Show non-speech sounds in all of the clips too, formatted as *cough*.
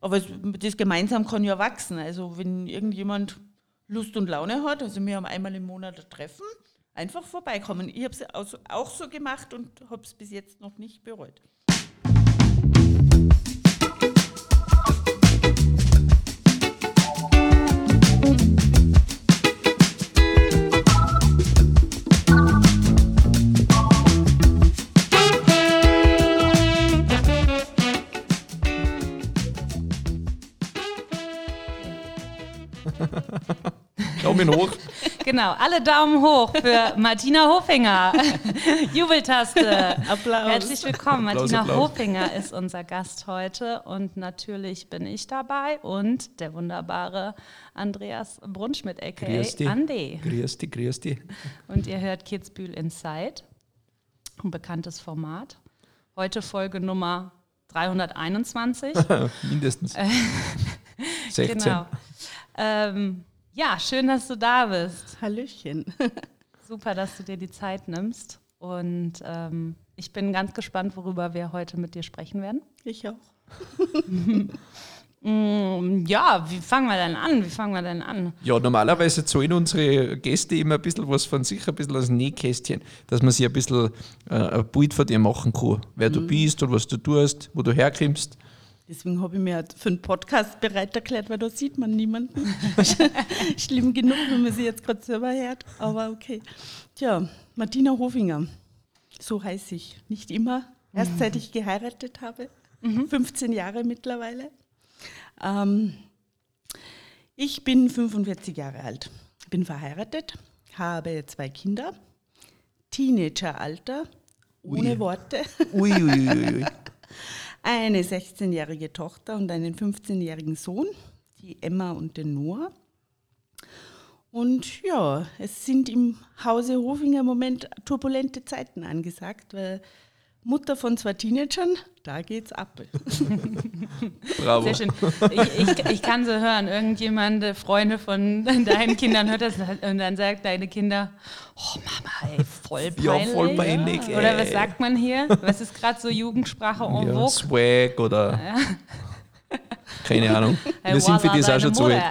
Aber das gemeinsam kann ja wachsen. Also wenn irgendjemand Lust und Laune hat, also wir haben einmal im Monat ein Treffen, einfach vorbeikommen. Ich habe es auch so gemacht und habe es bis jetzt noch nicht bereut. Daumen *laughs* hoch. Genau, alle Daumen hoch für Martina Hofinger. *laughs* Jubeltaste. Applaus. Herzlich willkommen. Applaus, Martina Applaus. Hofinger ist unser Gast heute und natürlich bin ich dabei und der wunderbare Andreas Brunschmidt, aka Grüß dich. Andi. Grüß dich, grüß dich. Und ihr hört Kitzbühel Inside, ein bekanntes Format. Heute Folge Nummer 321. *laughs* Mindestens. 16. Genau. Ähm, ja, schön, dass du da bist. Hallöchen. Super, dass du dir die Zeit nimmst. Und ähm, ich bin ganz gespannt, worüber wir heute mit dir sprechen werden. Ich auch. *laughs* Mm, ja, wie fangen wir denn an? Wie fangen wir denn an? Ja, normalerweise zahlen unsere Gäste immer ein bisschen was von sich, ein bisschen aus dem Nähkästchen, dass man sich ein bisschen äh, ein Bild von dir machen kann. Wer Mhm. du bist und was du tust, wo du herkommst. Deswegen habe ich mir halt für einen Podcast bereit erklärt, weil da sieht man niemanden. *laughs* Schlimm genug, wenn man sie jetzt gerade selber hört, aber okay. Tja, Martina Hofinger, so heiße ich. Nicht immer, erst seit ich geheiratet habe, 15 Jahre mittlerweile. Ähm, ich bin 45 Jahre alt, bin verheiratet, habe zwei Kinder, Teenageralter, ohne Ui. Worte Ui, ui, ui, ui. *laughs* eine 16-jährige Tochter und einen 15-jährigen Sohn, die Emma und den Noah. Und ja, es sind im Hause Hofinger im Moment turbulente Zeiten angesagt, weil Mutter von zwei Teenagern, da geht's ab. *laughs* Bravo. Sehr schön. Ich, ich, ich kann so hören, irgendjemand, Freunde von deinen Kindern hört das und dann sagt deine Kinder, oh Mama, ey, voll *laughs* Ja, peinlich. voll peinlich, Oder was ey. sagt man hier? Was ist gerade so Jugendsprache en Ja, vogue? Swag oder. Keine Ahnung. *laughs* Hey, Wir sind für das auch schon zu alt.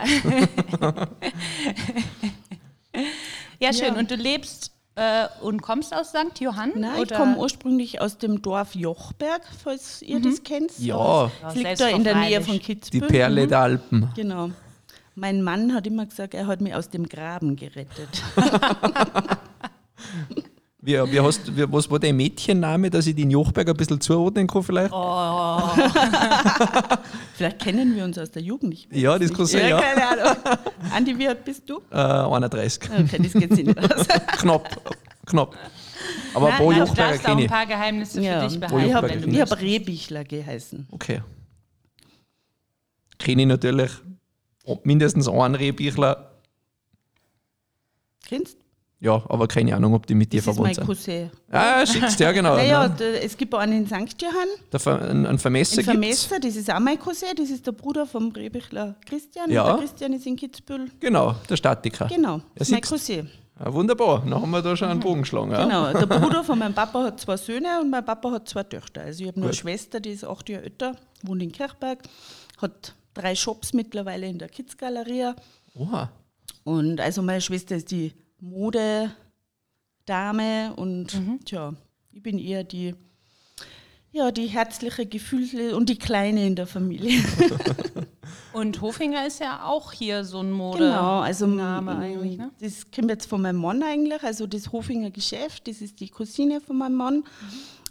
Ja, schön. Ja. Und du lebst äh, und kommst aus St. Johann? Nein, ich oder? komme ursprünglich aus dem Dorf Jochberg, falls ihr das kennt. Ja. Es liegt da in der Nähe von selbstverständlich. Die Kitzbühel. Perle der Alpen. Genau. Mein Mann hat immer gesagt, er hat mich aus dem Graben gerettet. *laughs* *laughs* Wie, wie hast, wie, was war dein Mädchenname, dass ich den Jochberg ein bisschen zuordnen kann vielleicht? Oh. *laughs* Vielleicht kennen wir uns aus der Jugend nicht. mehr. Ja, das kann sein, ja. keine Ahnung. Andi, wie alt bist du? Äh, 31. Okay, das geht sich nicht aus. *laughs* knapp, knapp. Aber Nein, ein paar nein, Du Jochberger kenne ein ich. paar Geheimnisse Ja, für dich ich behalten, du kenn habe ich. möchtest. Rehbichler geheißen. Okay. Kenne ich natürlich mindestens einen Rehbichler. Kennst Ja, aber keine Ahnung, ob die mit dir Das ist verwandt mein sind. Cousin. Ah, schickst ja, genau. Naja, der- es gibt auch einen in St. Johann, Der Ver, ein, ein Vermesser in gibt's. Vermesser, das ist auch mein Cousin, das ist der Bruder vom Rehbichler Christian. Ja. Der Christian ist in Kitzbühel. Genau, der Statiker. Genau, das ist mein. Cousin. Ah, wunderbar, dann haben wir da schon einen Bogen geschlagen. Genau, der *laughs* Bruder von meinem Papa hat zwei Söhne und mein Papa hat zwei Töchter. Also ich habe nur eine. Schwester, die ist acht Jahre älter, wohnt in Kirchberg, hat drei Shops mittlerweile in der Kids-Galeria. Oha. Und also meine Schwester ist die Modedame und Mhm. tja, ich bin eher die, ja, die herzliche, gefühlte und die Kleine in der Familie. *laughs* Und Hofinger ist ja auch hier so ein Mode. Genau, also Name eigentlich, ne? Das kommt jetzt von meinem Mann eigentlich, also das Hofinger Geschäft, das ist die Cousine von meinem Mann.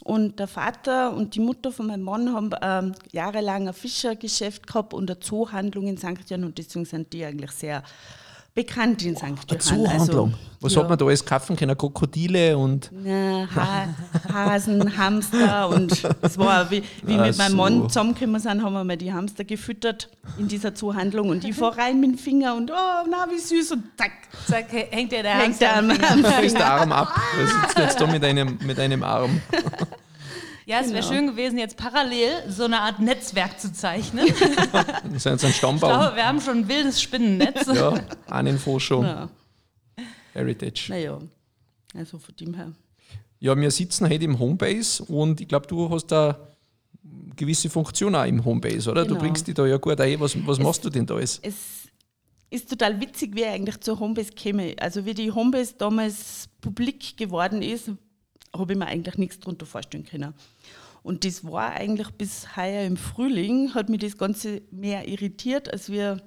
Und der Vater und die Mutter von meinem Mann haben ähm, jahrelang ein Fischergeschäft gehabt und eine Zoohandlung in St. Johann und deswegen sind die eigentlich sehr bekannt in St. Johann. Eine Zuhandlung. Was ja. hat man da alles kaufen können? Krokodile und. Na, ha Hasen, Hamster und es war, wie, wie mit meinem so. Mann zusammengekommen sind, haben wir mal die Hamster gefüttert in dieser Zuhandlung und ich fahr rein mit dem Finger und oh, na, wie süß und zack, Zack, hängt dir der hängt Hamster der am am, Finger. am Da ist der. Arm ab. Du sitzt jetzt da mit einem, mit einem Arm. *laughs* Ja, es wäre Genau. schön gewesen, jetzt parallel so eine Art Netzwerk zu zeichnen. *laughs* Ich Das ist jetzt ein Stammbaum. glaube, wir haben schon ein wildes Spinnennetz. Ja, Ahnenforschung, Ja, Heritage. naja, also von dem her. Ja, wir sitzen heute im Homebase und ich glaube, du hast da gewisse Funktion auch im Homebase, oder? Genau. Du bringst dich da ja gut ein. Was, was machst du denn da alles? Es ist total witzig, wie ich eigentlich zur Homebase käme. Also wie die Homebase damals publik geworden ist, habe ich mir eigentlich nichts darunter vorstellen können. Und das war eigentlich bis heuer im Frühling, hat mich das Ganze mehr irritiert, als wir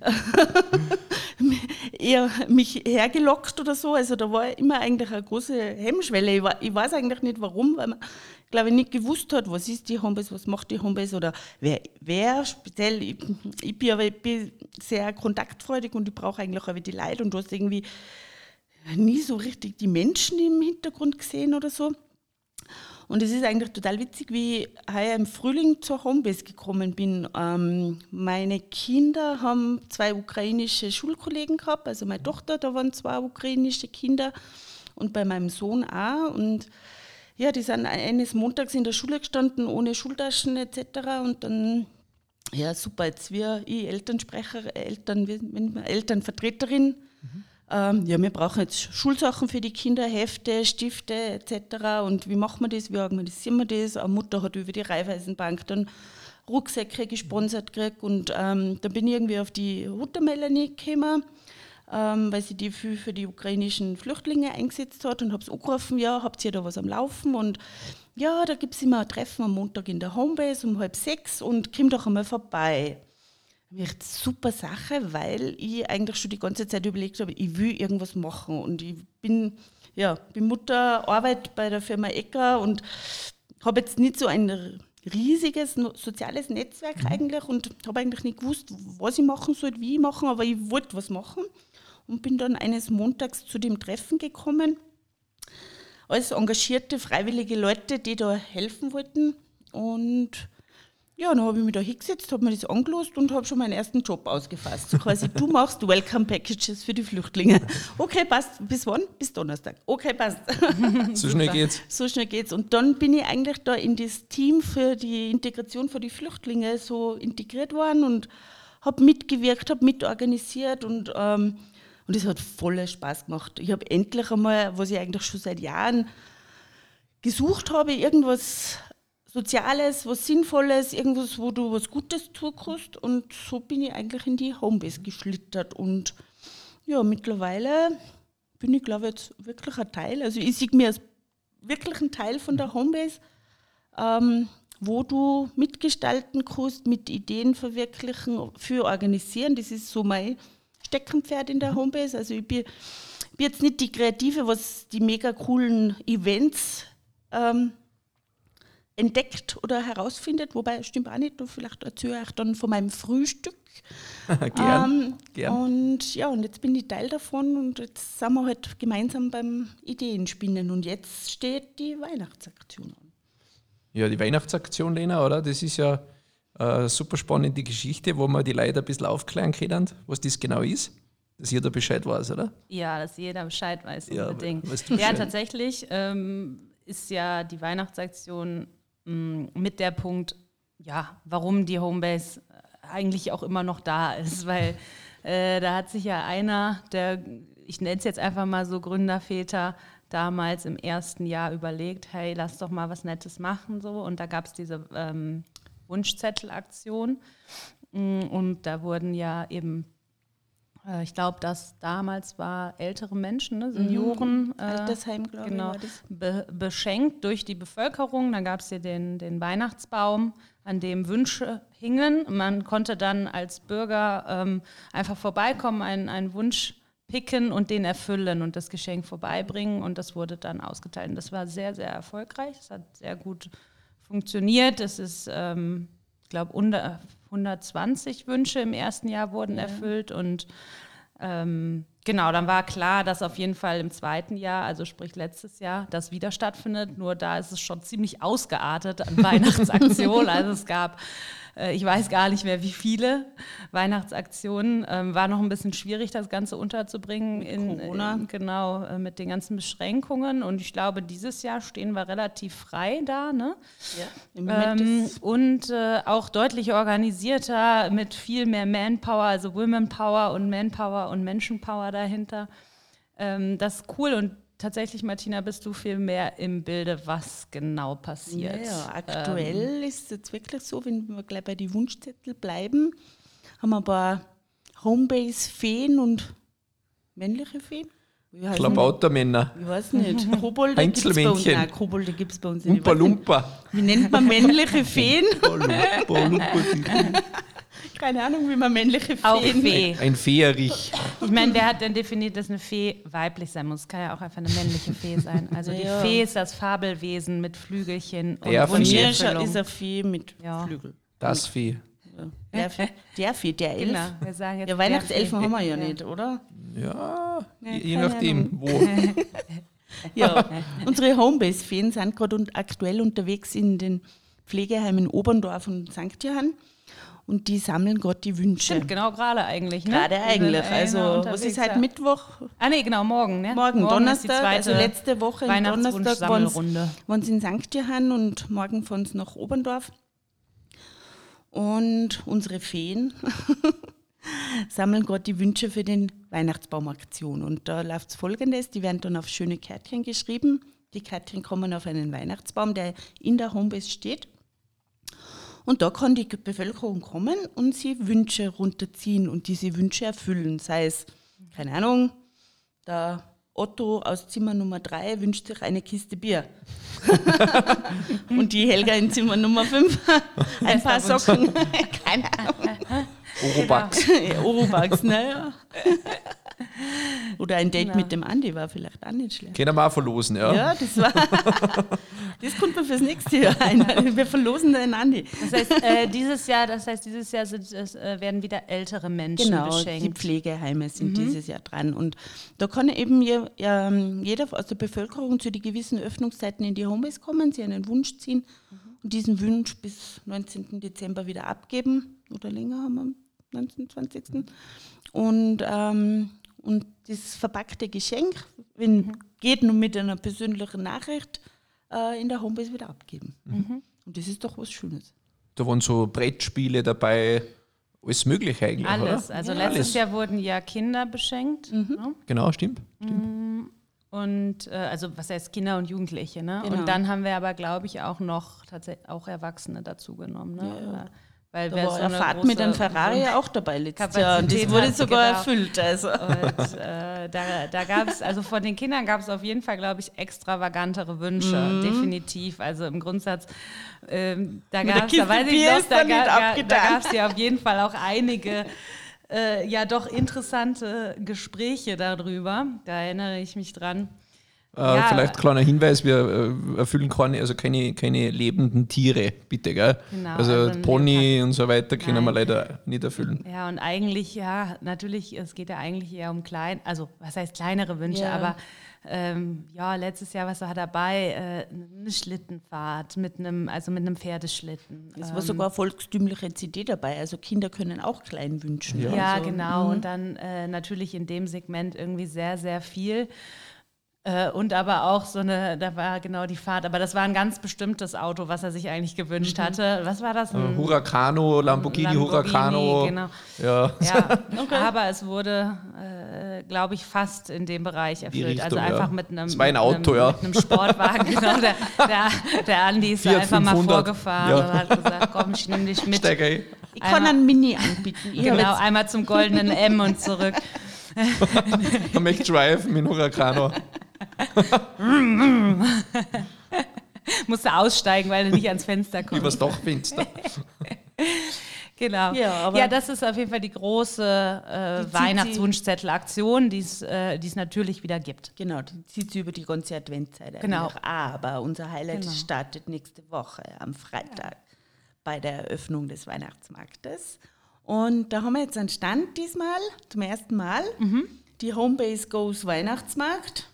*laughs* eher mich hergelockt oder so. Also da war immer eigentlich eine große Hemmschwelle. Ich, war, ich weiß eigentlich nicht warum, weil man, glaube ich, nicht gewusst hat, was ist die Homebase, was macht die Homebase oder wer, wer speziell. Ich, ich, bin aber ich bin sehr kontaktfreudig und ich brauche eigentlich auch die Leute und du hast irgendwie nie so richtig die Menschen im Hintergrund gesehen oder so. Und es ist eigentlich total witzig, wie ich heuer im Frühling zur Homebase gekommen bin. Ähm, meine Kinder haben zwei ukrainische Schulkollegen gehabt, also meine Tochter, da waren zwei ukrainische Kinder und bei meinem Sohn auch. Und ja, die sind eines Montags in der Schule gestanden, ohne Schultaschen etc. Und dann, ja, super, jetzt wir, ich Elternsprecher, Eltern, Elternvertreterin, ähm, ja, wir brauchen jetzt Schulsachen für die Kinder, Hefte, Stifte etc. Und wie machen wir das, wie organisieren wir das? Eine Mutter hat über die Raiffeisenbank dann Rucksäcke gesponsert gekriegt und ähm, da bin ich irgendwie auf die Hutter Melanie gekommen, ähm, weil sie die für, für die ukrainischen Flüchtlinge eingesetzt hat und habe es angerufen, ja, habt ihr da was am Laufen und ja, da gibt es immer ein Treffen am Montag in der Homebase um halb sechs und komm doch einmal vorbei wird super Sache, weil ich eigentlich schon die ganze Zeit überlegt habe, ich will irgendwas machen und ich bin, ja, bin Mutter, arbeite bei der Firma Ecker und habe jetzt nicht so ein riesiges soziales Netzwerk mhm. eigentlich und habe eigentlich nicht gewusst, was ich machen soll, wie ich machen, aber ich wollte was machen und bin dann eines Montags zu dem Treffen gekommen als engagierte freiwillige Leute, die da helfen wollten und ja, dann habe ich mich da hingesetzt, habe mir das angelost und habe schon meinen ersten Job ausgefasst. So quasi, du machst Welcome Packages für die Flüchtlinge. Okay, passt. Bis wann? Bis Donnerstag. Okay, passt. *laughs* So schnell geht's. So schnell geht's. Und dann bin ich eigentlich da in das Team für die Integration für die Flüchtlinge so integriert worden und habe mitgewirkt, habe mitorganisiert und ähm, und es hat voller Spaß gemacht. Ich habe endlich einmal, was ich eigentlich schon seit Jahren gesucht habe, irgendwas Soziales, was Sinnvolles, irgendwas, wo du was Gutes tun kannst. Und so bin ich eigentlich in die Homebase geschlittert. Und ja, mittlerweile bin ich, glaube ich, jetzt wirklich ein Teil. Also ich sehe mir als wirklich ein Teil von der Homebase, ähm, wo du mitgestalten kannst, mit Ideen verwirklichen, für organisieren. Das ist so mein Steckenpferd in der mhm. Homebase. Also ich bin, bin jetzt nicht die Kreative, was die mega coolen Events ähm, entdeckt oder herausfindet, wobei stimmt auch nicht, vielleicht erzähle ich dann von meinem Frühstück. *laughs* gern, ähm, gern. Und ja, und jetzt bin ich Teil davon und jetzt sind wir halt gemeinsam beim Ideenspinnen und jetzt steht die Weihnachtsaktion an. Ja, die Weihnachtsaktion, Lena, oder? Das ist ja eine super spannende Geschichte, wo man die Leute ein bisschen aufklären können, was das genau ist. Dass jeder Bescheid weiß, oder? Ja, dass jeder Bescheid weiß, unbedingt. Ja, ja tatsächlich ähm, ist ja die Weihnachtsaktion mit der Punkt, ja, warum die Homebase eigentlich auch immer noch da ist, *laughs* weil äh, da hat sich ja einer, der, ich nenne es jetzt einfach mal so Gründerväter, damals im ersten Jahr überlegt, hey, lass doch mal was Nettes machen so. Und da gab es diese ähm, Wunschzettelaktion. Mm, und da wurden ja eben äh, ich glaube, dass damals war ältere Menschen, ne, Senioren, mhm. Altersheim, glaube genau, ich, be beschenkt durch die Bevölkerung. Da gab es hier den, den Weihnachtsbaum, an dem Wünsche hingen. Man konnte dann als Bürger ähm, einfach vorbeikommen, einen, einen Wunsch picken und den erfüllen und das Geschenk vorbeibringen und das wurde dann ausgeteilt. Und das war sehr, sehr erfolgreich. Es hat sehr gut funktioniert. Es ist, ähm, ich glaube, 120 Wünsche im ersten Jahr wurden ja. erfüllt und ähm, genau, dann war klar, dass auf jeden Fall im zweiten Jahr, also sprich letztes Jahr, das wieder stattfindet. Nur da ist es schon ziemlich ausgeartet an *laughs* Weihnachtsaktionen. also es gab ich weiß gar nicht mehr, wie viele Weihnachtsaktionen. Ähm, war noch ein bisschen schwierig, das Ganze unterzubringen. In, Corona. In, genau, äh, mit den ganzen Beschränkungen. Und ich glaube, dieses Jahr stehen wir relativ frei da. Ne? Ja, ähm, und äh, auch deutlich organisierter mit viel mehr Manpower, also Women Power und Manpower und Menschenpower dahinter. Ähm, das ist cool und tatsächlich, Martina, bist du viel mehr im Bilde, was genau passiert. Ja, ja, aktuell ist es jetzt wirklich so, wenn wir gleich bei den Wunschzettel bleiben, haben wir ein paar Homebase-Feen und männliche Feen. Klabautermänner. Ich weiß nicht. *laughs* Kobolde gibt es bei uns. Heinzelmännchen. Nein, Kobolde gibt es bei uns nicht. Ich Lumpa. Wie nennt man männliche Feen? Lumpa Lumpa. *laughs* Keine Ahnung, wie man männliche Feen Auch Fee. Ein Feerich. Ich meine, wer hat denn definiert, dass eine Fee weiblich sein muss? Kann ja auch einfach eine männliche Fee sein. Also die *laughs* Ja. Fee ist das Fabelwesen mit Flügelchen und Der Von mir ist, eine Fee mit Ja. Flügel. Das Fee. Ja. Der, Fee- der Fee, der Elf. Genau, wir sagen jetzt Ja, der Weihnachtselfen Fee. haben wir ja nicht, oder? Ja, je, je nachdem, wo. *laughs* Ja, unsere Homebase-Feen sind gerade un aktuell unterwegs in den Pflegeheimen Oberndorf und St. Johann und die sammeln gerade die Wünsche. Stimmt, genau gerade eigentlich. Ne? Gerade eigentlich. einer Also, was ist heute ja. Mittwoch? Ah, nee, genau, morgen. Ne? Morgen, ist die Donnerstag, zweite also letzte Woche, am Donnerstag waren sie in St. Johann und morgen fahren sie nach Oberndorf. Und unsere Feen *laughs* sammeln gerade die Wünsche für den Weihnachtsbaumaktion. Und da läuft es folgendes: Die werden dann auf schöne Kärtchen geschrieben. Die Kärtchen kommen auf einen Weihnachtsbaum, der in der Homebase steht. Und da kann die Bevölkerung kommen und sie Wünsche runterziehen und diese Wünsche erfüllen. Sei es, keine Ahnung, der Otto aus Zimmer Nummer 3 wünscht sich eine Kiste Bier. *laughs* und die Helga in Zimmer Nummer 5 *laughs* ein paar Socken. *laughs* keine Ahnung. Orobax. Orobax, naja. *laughs* Oder ein Date mit dem Andi war vielleicht auch nicht schlecht. Können wir auch verlosen, ja? Ja, das war. *laughs* das kommt mir fürs nächste Jahr ein. Wir verlosen den Andi. Das heißt, äh, dieses Jahr, das heißt, dieses Jahr sind, äh, werden wieder ältere Menschen Genau, die beschenkt. Pflegeheime sind dieses Jahr dran. Und da kann eben je, ähm, jeder aus der Bevölkerung zu den gewissen Öffnungszeiten in die Homebase kommen, sie einen Wunsch ziehen und diesen Wunsch bis 19. Dezember wieder abgeben. Oder länger haben wir am 19. 20. Und, ähm, und das verpackte Geschenk, wenn geht, nur mit einer persönlichen Nachricht äh, in der Homebase wieder abgeben. Und das ist doch was Schönes. Da waren so Brettspiele dabei, alles Mögliche eigentlich, Alles. oder? Also Ja, letztes alles. Jahr wurden ja Kinder beschenkt. Ne? Genau, stimmt. Und äh, also was heißt Kinder und Jugendliche, ne? Genau. Und dann haben wir aber, glaube ich, auch noch tatsächlich auch Erwachsene dazu genommen. Ne? Oder- Weil Da wir war so eine Fahrt mit einem Ferrari auch dabei letztes Jahr. Und das wurde sogar genau. erfüllt. Also. Und äh, da, da gab es, also von den Kindern gab es auf jeden Fall, glaube ich, extravagantere Wünsche, Mhm. definitiv. Also im Grundsatz, ähm, da gab es, da weiß ich noch, ga, gab es ja auf jeden Fall auch einige äh, ja doch interessante Gespräche darüber. Da erinnere ich mich dran. Äh, Ja. vielleicht kleiner Hinweis, wir äh, erfüllen keine, also keine, keine lebenden Tiere, bitte, gell? Genau, also, also Pony und so weiter können wir Nein. leider nicht erfüllen. Ja, und eigentlich, ja, natürlich, es geht ja eigentlich eher um klein, also was heißt kleinere Wünsche, Ja. aber ähm, ja, letztes Jahr, was war dabei? Äh, eine Schlittenfahrt mit einem, also mit einem Pferdeschlitten. Es war sogar eine volkstümliche CD dabei. Also Kinder können auch klein wünschen. Ja. Ja, also, genau. Und dann äh, natürlich in dem Segment irgendwie sehr, sehr viel. Äh, und aber auch so eine, da war genau die Fahrt, aber das war ein ganz bestimmtes Auto, was er sich eigentlich gewünscht hatte. Was war das? Äh, Ein Huracano, Lamborghini, Lamborghini, Huracano. Genau. Ja. Ja, *laughs* aber es wurde, äh, glaube ich, fast in dem Bereich erfüllt. Richtung, also ja. einfach mit einem, war ein Auto, einem, ja. mit einem Sportwagen. *laughs* genau, der, der, der Andi ist Fiat einfach mal 500. vorgefahren Ja. und hat gesagt, komm, ich nehme dich mit. Steig ein. Ich kann Einmal- einen Mini anbieten. Genau, jetzt- einmal zum goldenen M und zurück. *laughs* Möchte drive mit dem *laughs* Musste aussteigen, weil du nicht ans Fenster kommst. Übers Dachfenster. *laughs* Genau. Ja, aber- ja, das ist auf jeden Fall die große äh, Weihnachtswunschzettel-Aktion, die es äh, die es natürlich wieder gibt. Genau, die zieht sie über die ganze Adventszeit Genau. eigentlich. Aber unser Highlight Genau. startet nächste Woche am Freitag bei der Eröffnung des Weihnachtsmarktes. Und da haben wir jetzt einen Stand diesmal, zum ersten Mal. Mhm. Die Homebase Goes Weihnachtsmarkt.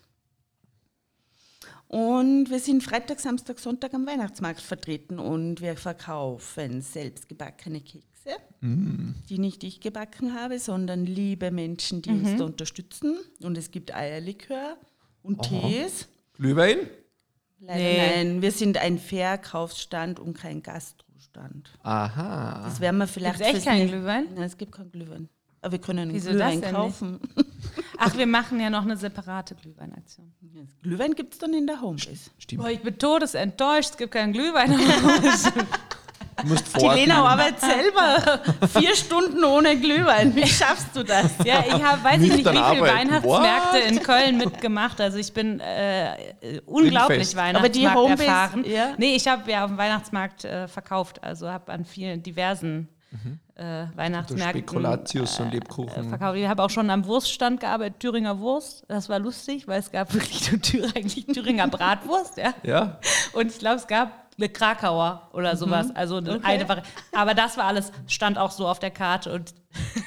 Und wir sind Freitag, Samstag, Sonntag am Weihnachtsmarkt vertreten und wir verkaufen selbstgebackene Kekse, die nicht ich gebacken habe, sondern liebe Menschen, die Mhm. uns da unterstützen. Und es gibt Eierlikör und Tees. Glühwein? Leider Nee. nein, wir sind ein Verkaufsstand und kein Gastrostand. Aha. Das werden wir vielleicht. Gibt's echt fürs keinen Glühwein? Nein, es gibt keinen Glühwein. Aber wir können einen Wieso Glühwein kaufen. *laughs* Ach, wir machen ja noch eine separate Glühweinaktion. Glühwein gibt es dann in der Homebase. Stimmt. Boah, ich bin todesenttäuscht, es gibt keinen Glühwein. Du *laughs* musst Die. Lena arbeitet selber vier Stunden ohne Glühwein. Wie schaffst du das? ja, ich habe, weiß ich nicht, wie viele. Weihnachtsmärkte in Köln mitgemacht. Also ich bin äh, unglaublich Grillfest. Aber die Weihnachtsmarkt Homebase, erfahren. ja. Nee, ich habe ja auf dem Weihnachtsmarkt äh, verkauft. Also habe an vielen diversen äh, Weihnachtsmärkten Spekulatius und äh, Lebkuchen. verkauft. Ich habe auch schon am Wurststand gearbeitet, Thüringer Wurst. Das war lustig, weil es gab *laughs* wirklich nur Thür eigentlich Thüringer Bratwurst. Ja. Ja, Und ich glaube, es gab eine Krakauer oder sowas. Also eine, Okay. eine Vari- Aber das war alles, stand auch so auf der Karte. Und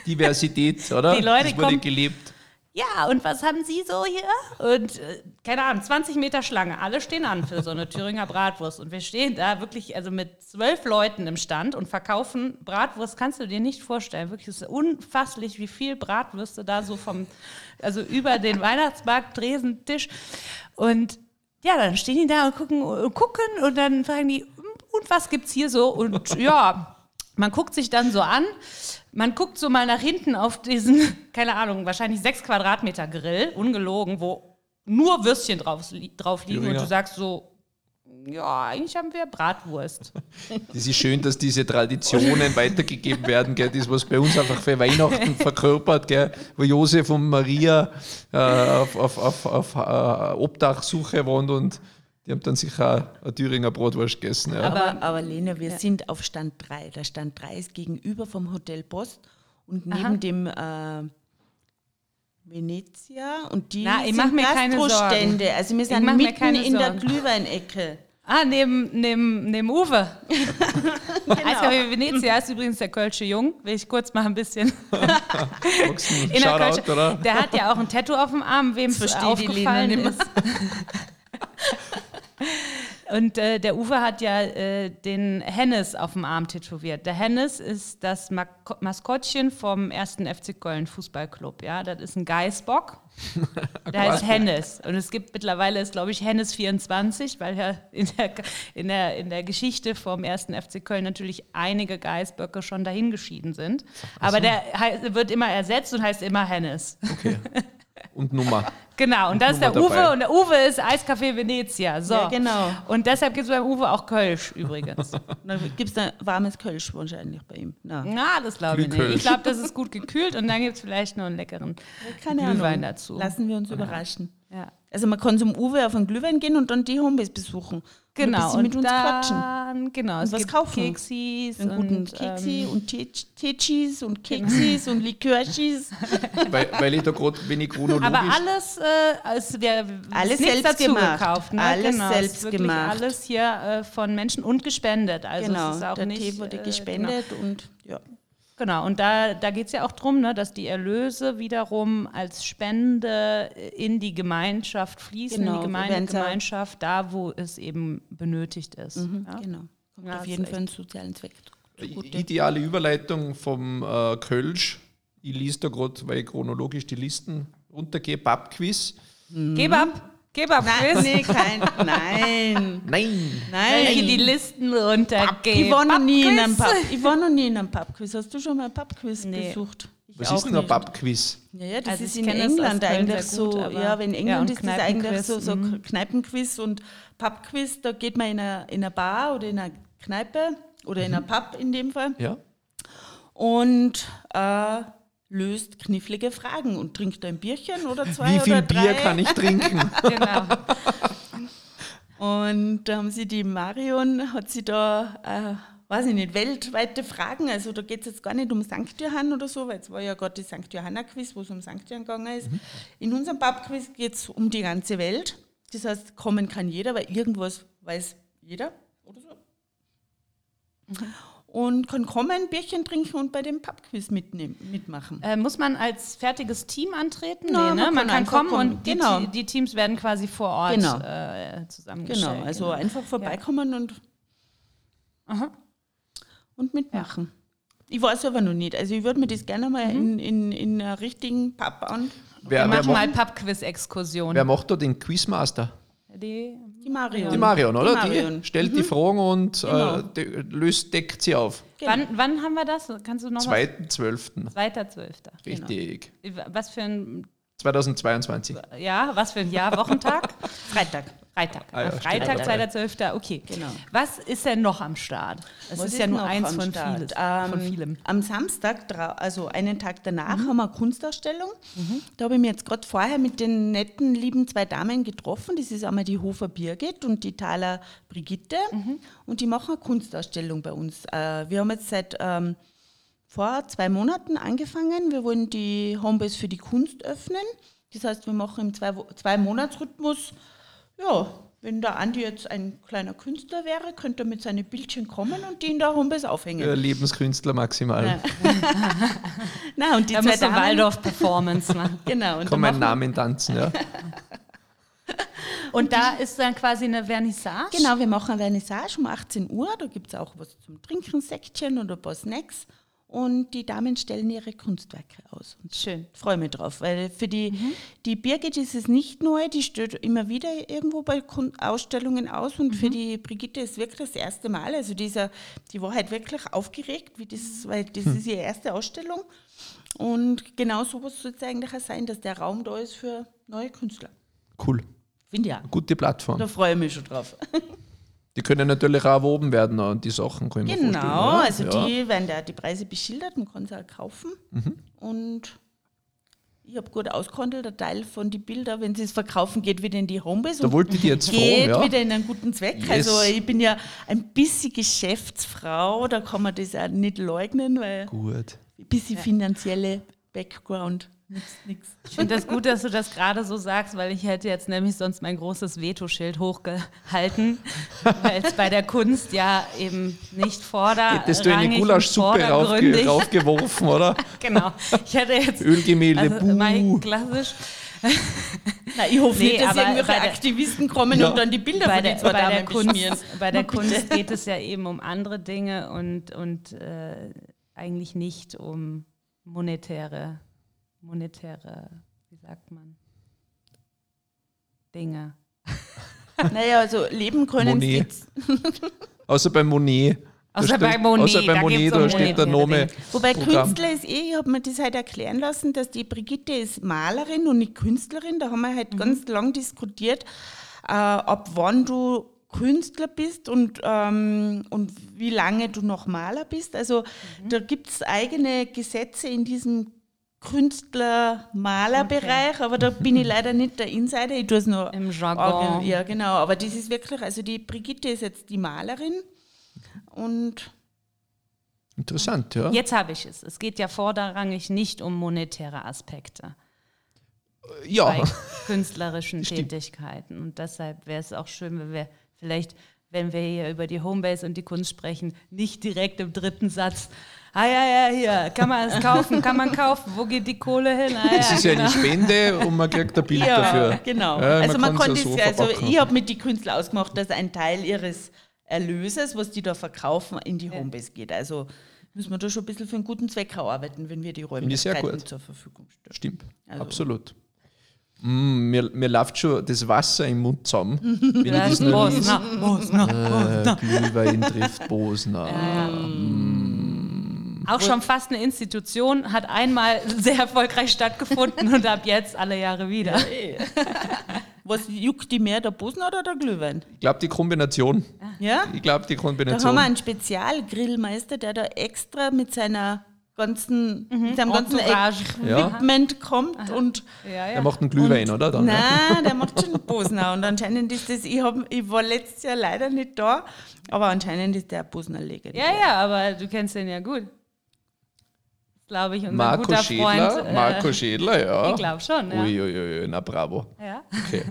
Diversität, *laughs* oder? Die Leute das wurde kommen- gelebt. Ja, und was haben Sie so hier? Und äh, keine Ahnung, 20 Meter Schlange. Alle stehen an für so eine Thüringer Bratwurst. Und wir stehen da wirklich also mit zwölf Leuten im Stand und verkaufen Bratwurst. Kannst du dir nicht vorstellen. Wirklich, es ist unfasslich, wie viel Bratwürste da so vom, also über den Weihnachtsmarkt, Dresen, Tisch. Und ja, dann stehen die da und gucken und gucken und dann fragen die, und was gibt's hier so? Und ja, man guckt sich dann so an. Man guckt so mal nach hinten auf diesen, *laughs* keine Ahnung, wahrscheinlich sechs Quadratmeter Grill, ungelogen, wo nur Würstchen drauf, drauf liegen Thüringer. und du sagst so, ja, eigentlich haben wir Bratwurst. *laughs* Das ist schön, dass diese Traditionen *laughs* weitergegeben werden, gell? das, was bei uns einfach für Weihnachten verkörpert, gell? wo Josef und Maria äh, auf, auf, auf, auf äh, Obdachsuche waren und die haben dann sicher eine Thüringer Bratwurst gegessen. Ja. Aber, aber Lena, wir sind auf Stand 3. Der Stand 3 ist gegenüber vom Hotel Post und neben Aha. dem äh, Venezia und die Na, ich sind mir keine Gastrostände. Also wir sind mitten keine in der. Glühweinecke. Ah, neben, neben, neben Uwe. *laughs* Genau. Eiscafé Venezia ist übrigens der Kölsche Jung. Will ich kurz mal ein bisschen *laughs* in der Kölsche. oder? Der hat ja auch ein Tattoo auf dem Arm, wem es aufgefallen ist. *laughs* Und äh, der Uwe hat ja äh, den Hennes auf dem Arm tätowiert. Der Hennes ist das Mak Maskottchen vom 1. FC Köln Fußballclub. Ja, das ist ein Geißbock. *laughs* Der heißt Hennes. Und es gibt mittlerweile, ist glaube ich Hennes 24, weil ja in der, in, der, in der Geschichte vom 1. FC Köln natürlich einige Geißböcke schon dahingeschieden sind. Aber der wird immer ersetzt und heißt immer Hennes. Okay. Und Nummer. *laughs* Genau, und das ist der Nummer Uwe dabei. und der Uwe ist Eiscafé Venezia. So. Ja, genau. Und deshalb gibt es beim Uwe auch Kölsch übrigens. *laughs* Dann gibt es ein warmes Kölsch wahrscheinlich bei ihm. Na, Na, das glaube ich nicht. Ich glaube, das ist gut gekühlt und dann gibt es vielleicht noch einen leckeren keine Glühwein Ahnung. dazu. Lassen wir uns überraschen. Ja. Also man kann zum Uwe auf einen Glühwein gehen und dann die Homebase besuchen. Und ein Genau, bisschen und mit uns quatschen. dann, genau, es was gibt kaufen. Keksis guten und, Keksi ähm, und Te- Techis und Keksis und Likörchis. *laughs* weil, weil ich da gerade, wenn ich chronologisch. aber alles, äh, es wäre Alles selbst dazu gemacht. gekauft. Ne? Alles genau, selbst gemacht. Alles hier äh, von Menschen und gespendet. Also genau, es ist auch der nicht, Tee wurde äh, gespendet und ja. Genau, und da, da geht es ja auch darum, ne, dass die Erlöse wiederum als Spende in die Gemeinschaft fließen, Genau, in die ja- Gemeindegemeinschaft, da wo es eben benötigt ist. Ja? Genau. Kommt Ja, auf jeden Fall einen sozialen Zweck. zugute. Ideale Überleitung vom äh, Kölsch. Ich lese da gerade, weil ich chronologisch die Listen runtergehe. Pubquiz. Gib ab, gib ab, Nein, Quiz. nee, kein, nein, *laughs* Nein! Nein. die Listen runtergehen. Ich war, noch nie in einem Pubquiz. Pub, ich war noch nie in einem Pubquiz. Hast du schon mal ein Pubquiz Nee. besucht? Ich Was ist denn ein. Pubquiz? Ja, ja, das Also ist in England eigentlich gut, so. Ja, in Ja, England und ist das eigentlich Kneipenquiz, so, so mhm. Kneipenquiz und Pubquiz. Da geht man in eine, in eine Bar oder in eine Kneipe oder in einen Pub in dem Fall Ja? und äh, löst knifflige Fragen und trinkt ein Bierchen oder zwei Wie viel oder Bier drei. kann ich trinken? *laughs* Genau. Und da haben sie die Marion, hat sie da, äh, weiß ich nicht, weltweite Fragen. Also da geht es jetzt gar nicht um St. Johann oder so, weil es war ja gerade die St. Johanna-Quiz, wo es um St. Johann gegangen ist. In unserem Pub-Quiz geht es um die ganze Welt. Das heißt, kommen kann jeder, weil irgendwas weiß jeder oder so. Und kann kommen, Bierchen trinken und bei dem Pub-Quiz mitnehmen, mitmachen. Äh, muss man als fertiges Team antreten? Na, nee, ne? man Man kann kann kommen kommen. und die, Genau. Die Teams werden quasi vor Ort Genau. äh, zusammengestellt. Genau, also einfach vorbeikommen und, Aha. und mitmachen. Ich weiß aber noch nicht. Also ich würde mir das gerne mal in, in, in einer richtigen Pub an. Wir Wer, wer, machen mal macht, Pub-Quiz-Exkursion. wer macht da den Quizmaster? Die, Die Marion. Die Marion, oder? Die Marion. Die stellt die Fragen und Genau. äh, de löst, deckt sie auf. wann, wann haben wir das? Kannst du noch was? 2.12. Zweiter, zwölfter. Richtig. Was für ein 2022. Ja, was für ein Jahr? Wochentag? *laughs* Freitag. Freitag. Ah ja, Freitag, stimmt. 2.12. Okay. Genau. Was ist denn noch am Start? Es ist ja nur eins von, vieles, Ähm, von vielem. Am Samstag, also einen Tag danach, Mhm. haben wir eine Kunstausstellung. Da habe ich mich jetzt gerade vorher mit den netten, lieben zwei Damen getroffen. Das ist einmal die Hofer Birgit und die Thaler Brigitte. Mhm. Und die machen eine Kunstausstellung bei uns. Äh, wir haben jetzt seit ähm, vor zwei Monaten angefangen. Wir wollen die Homebase für die Kunst öffnen. Das heißt, wir machen im zwei, zwei Monatsrhythmus, ja, wenn der Andi jetzt ein kleiner Künstler wäre, könnte er mit seinen Bildchen kommen und die in der Homebase aufhängen. Äh, Lebenskünstler maximal. Ja. *laughs* Na, und die zwei du Damen, Waldorf-Performance machen. *laughs* Genau. Und, Kann machen- Namen tanzen, ja. *laughs* Und da ist dann quasi eine Vernissage? Genau, wir machen eine Vernissage um 18 Uhr. Da gibt es auch was zum Trinken, Säckchen oder ein paar Snacks. Und die Damen stellen ihre Kunstwerke aus. Und Schön. ich freue mich drauf, weil für die, die Birgit ist es nicht neu, die stellt immer wieder irgendwo bei Ausstellungen aus und für die Brigitte ist wirklich das erste Mal. Also dieser, die war halt wirklich aufgeregt, wie das, weil das ist ihre erste Ausstellung. Und genau sowas soll es eigentlich auch sein, dass der Raum da ist für neue Künstler. Cool. Finde ich auch. Gute Plattform. Da freue ich mich schon drauf. *laughs* Die können natürlich auch erwoben werden und die Sachen können wir. Genau, also ja. die werden da die Preise beschildert, man kann sie auch kaufen. Mhm. Und ich habe gut ausgehandelt, der Teil von den Bildern, wenn sie es verkaufen, geht wieder in die Homebase Da und wollte ich jetzt geht fragen, ja. wieder in einen guten Zweck. Yes. Also ich bin ja ein bisschen Geschäftsfrau, da kann man das auch nicht leugnen, weil Gut. ein bisschen finanzielle Background nützt nichts. Ich finde das gut, dass du das gerade so sagst, weil ich hätte jetzt nämlich sonst mein großes Vetoschild hochgehalten, *laughs* weil es bei der Kunst ja eben nicht vorderrangig Hättest du eine Gulaschsuppe vordergründig- raufge raufgeworfen, oder? *laughs* Genau. Ich hätte jetzt Ölgemälde, also, mein buh. klassisch *laughs* Na, ich hoffe Nee, nicht, dass irgendwelche der- Aktivisten kommen Ja. und dann die Bilder bei von der, den zwei bei der Damen. Kunst, bei der. Kunst geht es ja eben um andere Dinge und, und äh, eigentlich nicht um monetäre, monetäre, wie sagt man, Dinge. *laughs* Naja, also leben können sie *laughs* Außer bei Monet. Da Außer bei Monet, Außer bei da Monet, da um steht der Name. Wobei Programm. Künstler ist eh, ich habe mir das halt erklären lassen, dass die Brigitte ist Malerin und nicht Künstlerin. Da haben wir Mhm. halt ganz lang diskutiert, äh, ab wann du Künstler bist und, ähm, und wie lange du noch Maler bist. Also Mhm. da gibt es eigene Gesetze in diesem Künstler-Maler-Bereich, aber da bin ich leider nicht der Insider, ich tue es nur Im Jargon. Ja, genau, aber das ist wirklich, also die Brigitte ist jetzt die Malerin und Interessant, ja. Jetzt habe ich es. Es geht ja vorderrangig nicht um monetäre Aspekte bei Ja, künstlerischen *laughs* Stimmt. Tätigkeiten. Und deshalb wäre es auch schön, wenn wir vielleicht, wenn wir hier über die Homebase und die Kunst sprechen, nicht direkt im dritten Satz, ah ja, ja, hier, kann man es kaufen, kann man kaufen, wo geht die Kohle hin? Ah, es ist ja genau. eine Spende und man kriegt ein Bild ja, dafür. genau. Ja, also man konnte ja es, also ich habe mit den Künstlern ausgemacht, dass ein Teil ihres Erlöses, was die da verkaufen, in die Homebase geht. Also müssen wir da schon ein bisschen für einen guten Zweck arbeiten, wenn wir die Räumlichkeiten zur Verfügung stellen. Stimmt, Also- absolut. Mm, mir, mir läuft schon das Wasser im Mund zusammen, wenn ich Das nur lese. Bosner, Bosner, Bosner. Äh, Glühwein trifft Bosner. Auch schon fast eine Institution, hat einmal *laughs* sehr erfolgreich stattgefunden und ab jetzt alle Jahre wieder. *laughs* Was juckt die mehr, der Bosner oder der Glühwein? Ich glaube, die Kombination. Ja? Ich glaube, die Da haben Kombination. wir einen Spezialgrillmeister, der da extra mit seiner ganzen, mit seinem ganzen Entourage. Ja. Equipment kommt und Ja, Der ja. macht einen Glühwein, oder? Dann, ja. Nein, der *laughs* macht schon Bosner. Und anscheinend ist das, ich, hab, ich war letztes Jahr leider nicht da, aber anscheinend ist der Bosner legendär. ja, ja, aber du kennst den ja gut. Glaube ich, unser Marco guter Schädler. Freund. äh, Marco Schädler, ja. ich glaube schon, ja. Uiuiui, na bravo. ja. Okay.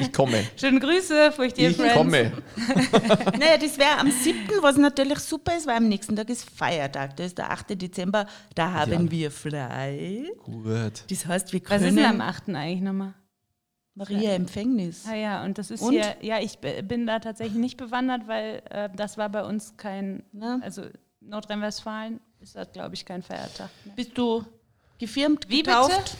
Ich komme. *laughs* Schöne Grüße, Furcht Dear Ich Friends. komme. *laughs* Naja, das wäre am 7., was natürlich super ist, weil am nächsten Tag ist Feiertag. Das ist der 8. Dezember, da haben wir frei. Gut. Das heißt, wir Was ist denn am können 8. eigentlich nochmal? Maria Empfängnis. Ah ja, und das ist Und? hier, ja, ich bin da tatsächlich nicht bewandert, weil äh, das war bei uns kein, Ja. also Nordrhein-Westfalen ist das, glaube ich, kein Feiertag. mehr. Bist du gefirmt, Wie getauft? bitte?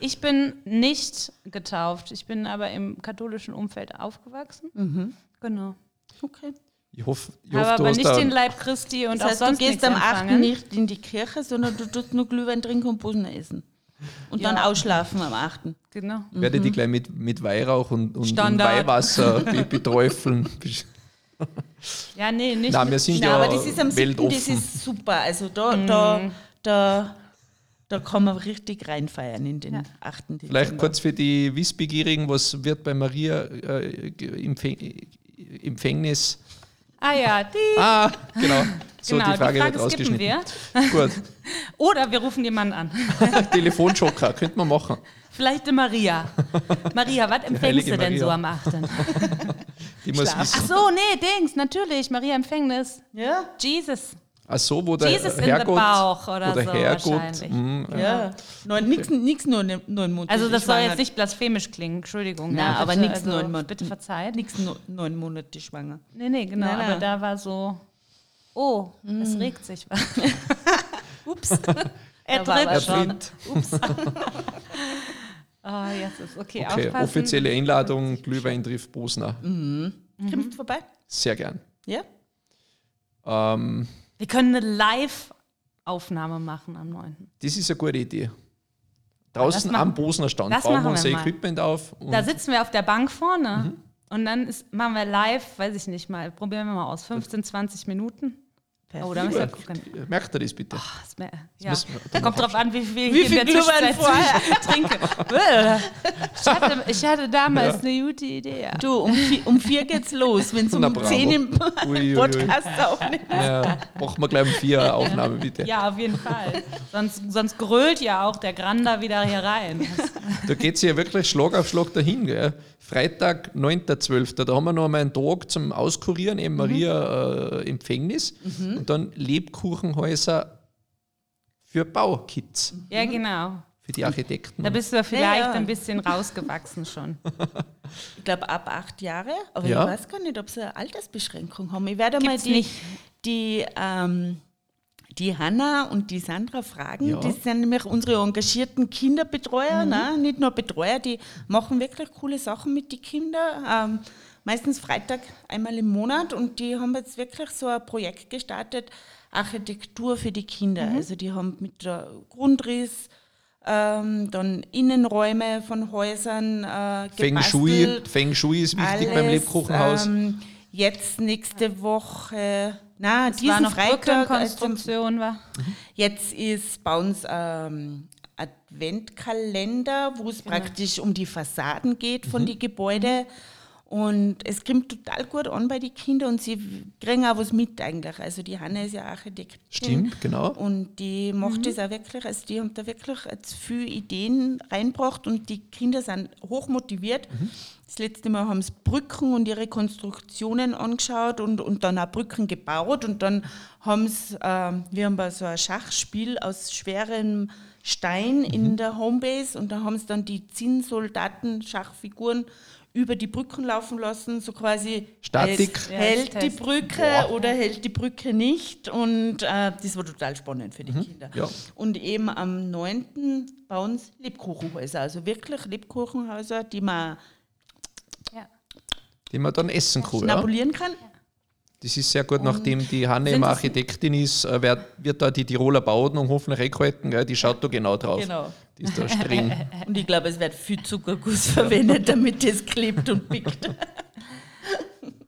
Ich bin nicht getauft. Ich bin aber im katholischen Umfeld aufgewachsen. Mhm. Genau. Okay. Ich hoffe, ich Habe hoffe du aber hast nicht den Leib Christi und Das heißt, auch sonst du gehst am 8. empfangen. nicht in die Kirche, sondern du tust nur Glühwein trinken und Bosner essen. Und Ja. dann ausschlafen am 8. Genau. Werde die gleich mit, mit Weihrauch und, und, und. Weihwasser be- beträufeln. *laughs* Ja, nee, nicht. Nein, wir sind Nein, ja aber das ist am 7. weltoffen. Das ist super. Also da, da, da, da kann man richtig reinfeiern in den 8. Dezember. Vielleicht kurz für die Wissbegierigen, was wird bei Maria äh, Empfängnis? ah ja, die. Ah, genau. So, genau, die Frage, wird skippen wir. rausgeschnitten. Gut. *laughs* Oder wir rufen jemanden an. *laughs* Telefonjoker, könnte man machen. Vielleicht die Maria. Maria, was empfängst du denn Maria. so am 8.? *laughs* Die muss Ach wissen. so, nee, Dings, natürlich, Maria Empfängnis. ja, Jesus. Ach so, wo der Jesus in the Herrgott Bauch oder so Herrgott, wahrscheinlich. mh, ja. Neun, nix, nix neun, Monate. Also das soll jetzt nicht blasphemisch klingen, Entschuldigung. Nein, ja, aber bitte, nix neun Monate. Bitte verzeiht. Nix neun, neun Monate schwanger. Nee, nee, genau, Nein, nein. aber da war so, oh, es Mm. regt sich was. *laughs* Ups. *laughs* Er tritt schon. tritt. *laughs* Ah, jetzt ist okay, Okay, aufpassen. offizielle Einladung, Glühwein trifft Bosner. Mhm. Kommst du vorbei? Sehr gern. Ja? Ähm, Wir können eine Live-Aufnahme machen am 9. das ist eine gute Idee. Draußen machen- am Bosner Stand das bauen wir unser wir mal. Equipment auf. Und Da sitzen wir auf der Bank vorne Mhm. und dann ist, machen wir live, weiß ich nicht mal, probieren wir mal aus, 15, 20 Minuten. Oh, da müssen wir gucken. Merkt ihr das bitte? Das wär- Ja. wir Kommt drauf an, wie viel Wie ich viel in der Glühwein vorher? *laughs* trinke. Ich, hatte, ich hatte damals eine gute Idee. Ja. Du, um vier, um vier geht's los, wenn es um bravo. zehn im. Podcast aufnimmt. Ja, machen wir gleich um vier Aufnahme, bitte. Ja, auf jeden Fall. Sonst, sonst grölt ja auch der Grander wieder hier rein. Da geht es ja wirklich Schlag auf Schlag dahin. Gell? Freitag, 9.12. Da haben wir noch einmal einen Tag zum Auskurieren, eben Maria äh, Empfängnis. Und dann Lebkuchenhäuser für Baukids, Ja, genau. für die Architekten. Da bist du vielleicht Ja, ja. ein bisschen rausgewachsen schon. Ich glaube ab acht Jahre, aber Ja. ich weiß gar nicht, ob sie eine Altersbeschränkung haben. Ich werde mal die, nicht. die, ähm, die Hanna und die Sandra fragen. Ja. Die sind nämlich unsere engagierten Kinderbetreuer, Mhm. ne? nicht nur Betreuer, die machen wirklich coole Sachen mit den Kindern. Ähm, meistens Freitag einmal im Monat und die haben jetzt wirklich so ein Projekt gestartet, Architektur für die Kinder. Mhm. Also die haben mit der Grundriss, ähm, dann Innenräume von Häusern äh, Feng Shui. Feng Shui ist wichtig beim Alles, Lebkuchenhaus. Ähm, jetzt nächste Woche, na, war diesen noch Freitag, also, Brückenkonstruktion, war. jetzt ist bei uns ähm, Adventkalender, wo es praktisch um die Fassaden geht von den Gebäuden. Und es kommt total gut an bei den Kindern und sie kriegen auch was mit eigentlich. Also die Hanna ist ja Architektin. Stimmt, genau. Und die macht Mhm. das auch wirklich, also die haben da wirklich viele Ideen reingebracht und die Kinder sind hoch motiviert. Mhm. Das letzte Mal haben sie Brücken und ihre Konstruktionen angeschaut und, und dann auch Brücken gebaut und dann haben sie, ähm, wir haben so ein Schachspiel aus schwerem Stein Mhm. in der Homebase und da haben sie dann die Zinnsoldaten, Schachfiguren über die Brücken laufen lassen, so quasi Statik. es Ja, hält als die. Brücke oder hält die Brücke nicht und äh, das war total spannend für die Kinder. ja. Und eben am 9. bei uns Lebkuchenhäuser, also wirklich Lebkuchenhäuser, die man Ja. Die man dann essen kann. Ja? schnabulieren kann. Das ist sehr gut, nachdem die Hanne immer das- Architektin ist, äh, wird, wird da die Tiroler Bauordnung hoffentlich eingehalten. Gell? Die schaut da genau drauf. Genau. Die ist da streng. *laughs* Und ich glaube, es wird viel Zuckerguss *laughs* verwendet, damit es klebt und pickt. *laughs*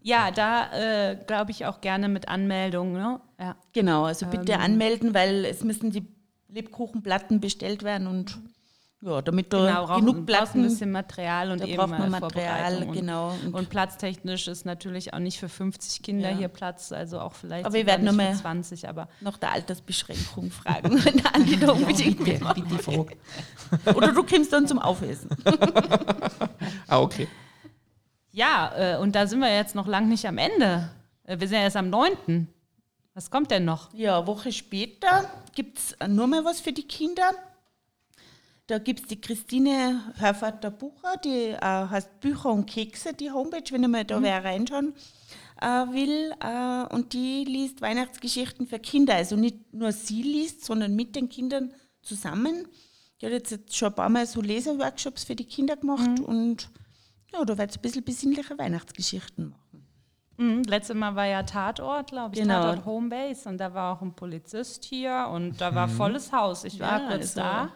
Ja, da äh, glaube ich auch gerne mit Anmeldung. Ne? Ja. Genau, also bitte anmelden, weil es müssen die Lebkuchenplatten bestellt werden und ja, damit da Genau, brauchen, genug brauchst ein Platten. bisschen Material und da eben braucht man äh, Material, genau. Und, und platztechnisch ist natürlich auch nicht für 50 Kinder Ja. hier Platz, also auch vielleicht Aber wir werden noch für mal- 20, aber nach der Altersbeschränkung fragen, *laughs* wenn der Andi da unbedingt will. Bitte frag. *laughs* Oder du kommst dann zum Aufessen. *laughs* Ah, okay. ja, äh, und da sind wir jetzt noch lang nicht am Ende. Äh, wir sind ja erst am 9. Was kommt denn noch? Ja, eine Woche später gibt es nur mal was für die Kinder. Da gibt es die Christine Hörvater-Bucher, die äh, heißt Bücher und Kekse, die Homepage, wenn ihr mal da wer reinschauen äh, will. Äh, und die liest Weihnachtsgeschichten für Kinder. Also nicht nur sie liest, sondern mit den Kindern zusammen. Die hat jetzt, schon ein paar Mal so Leseworkshops für die Kinder gemacht und ja, da wird es ein bisschen besinnliche Weihnachtsgeschichten machen. Mhm, letztes Mal war ja Tatort, glaube ich, Genau. Tatort Homebase und da war auch ein Polizist hier und da war volles Haus. Ich war Ja, kurz also- da.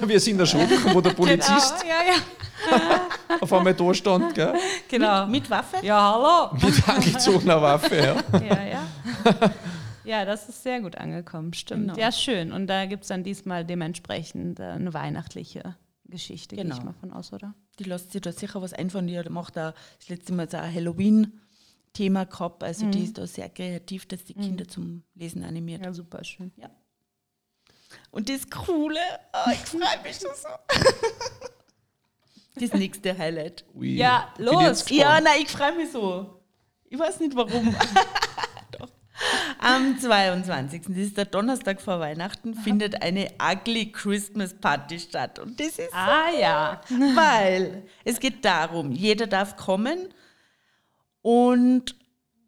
*laughs* Wir sind da *laughs* schon, wo der Polizist Genau, ja, ja. *laughs* auf einmal da stand, gell? Genau. Mit Waffe? ja, hallo. mit angezogener Waffe. Ja. Ja, ja. Ja, das ist sehr gut angekommen, stimmt. Genau. Ja, schön. Und da gibt es dann diesmal dementsprechend äh, eine weihnachtliche Geschichte, gehe Genau. ich mal von aus, oder? Die lässt sich da sicher was einfallen. Die macht da das letzte Mal so ein Halloween-Thema gehabt. Also die ist da sehr kreativ, dass die Kinder zum Lesen animiert. Ja, super schön. Und das Coole, oh, ich freue mich schon so. das nächste Highlight. Ui, Ja, los. Ja, nein, ich freue mich so. Ich weiß nicht warum. *laughs* Doch. Am 22., das ist der Donnerstag vor Weihnachten, findet eine Ugly Christmas Party statt. Und das ist Ah ja. weil es geht darum, jeder darf kommen und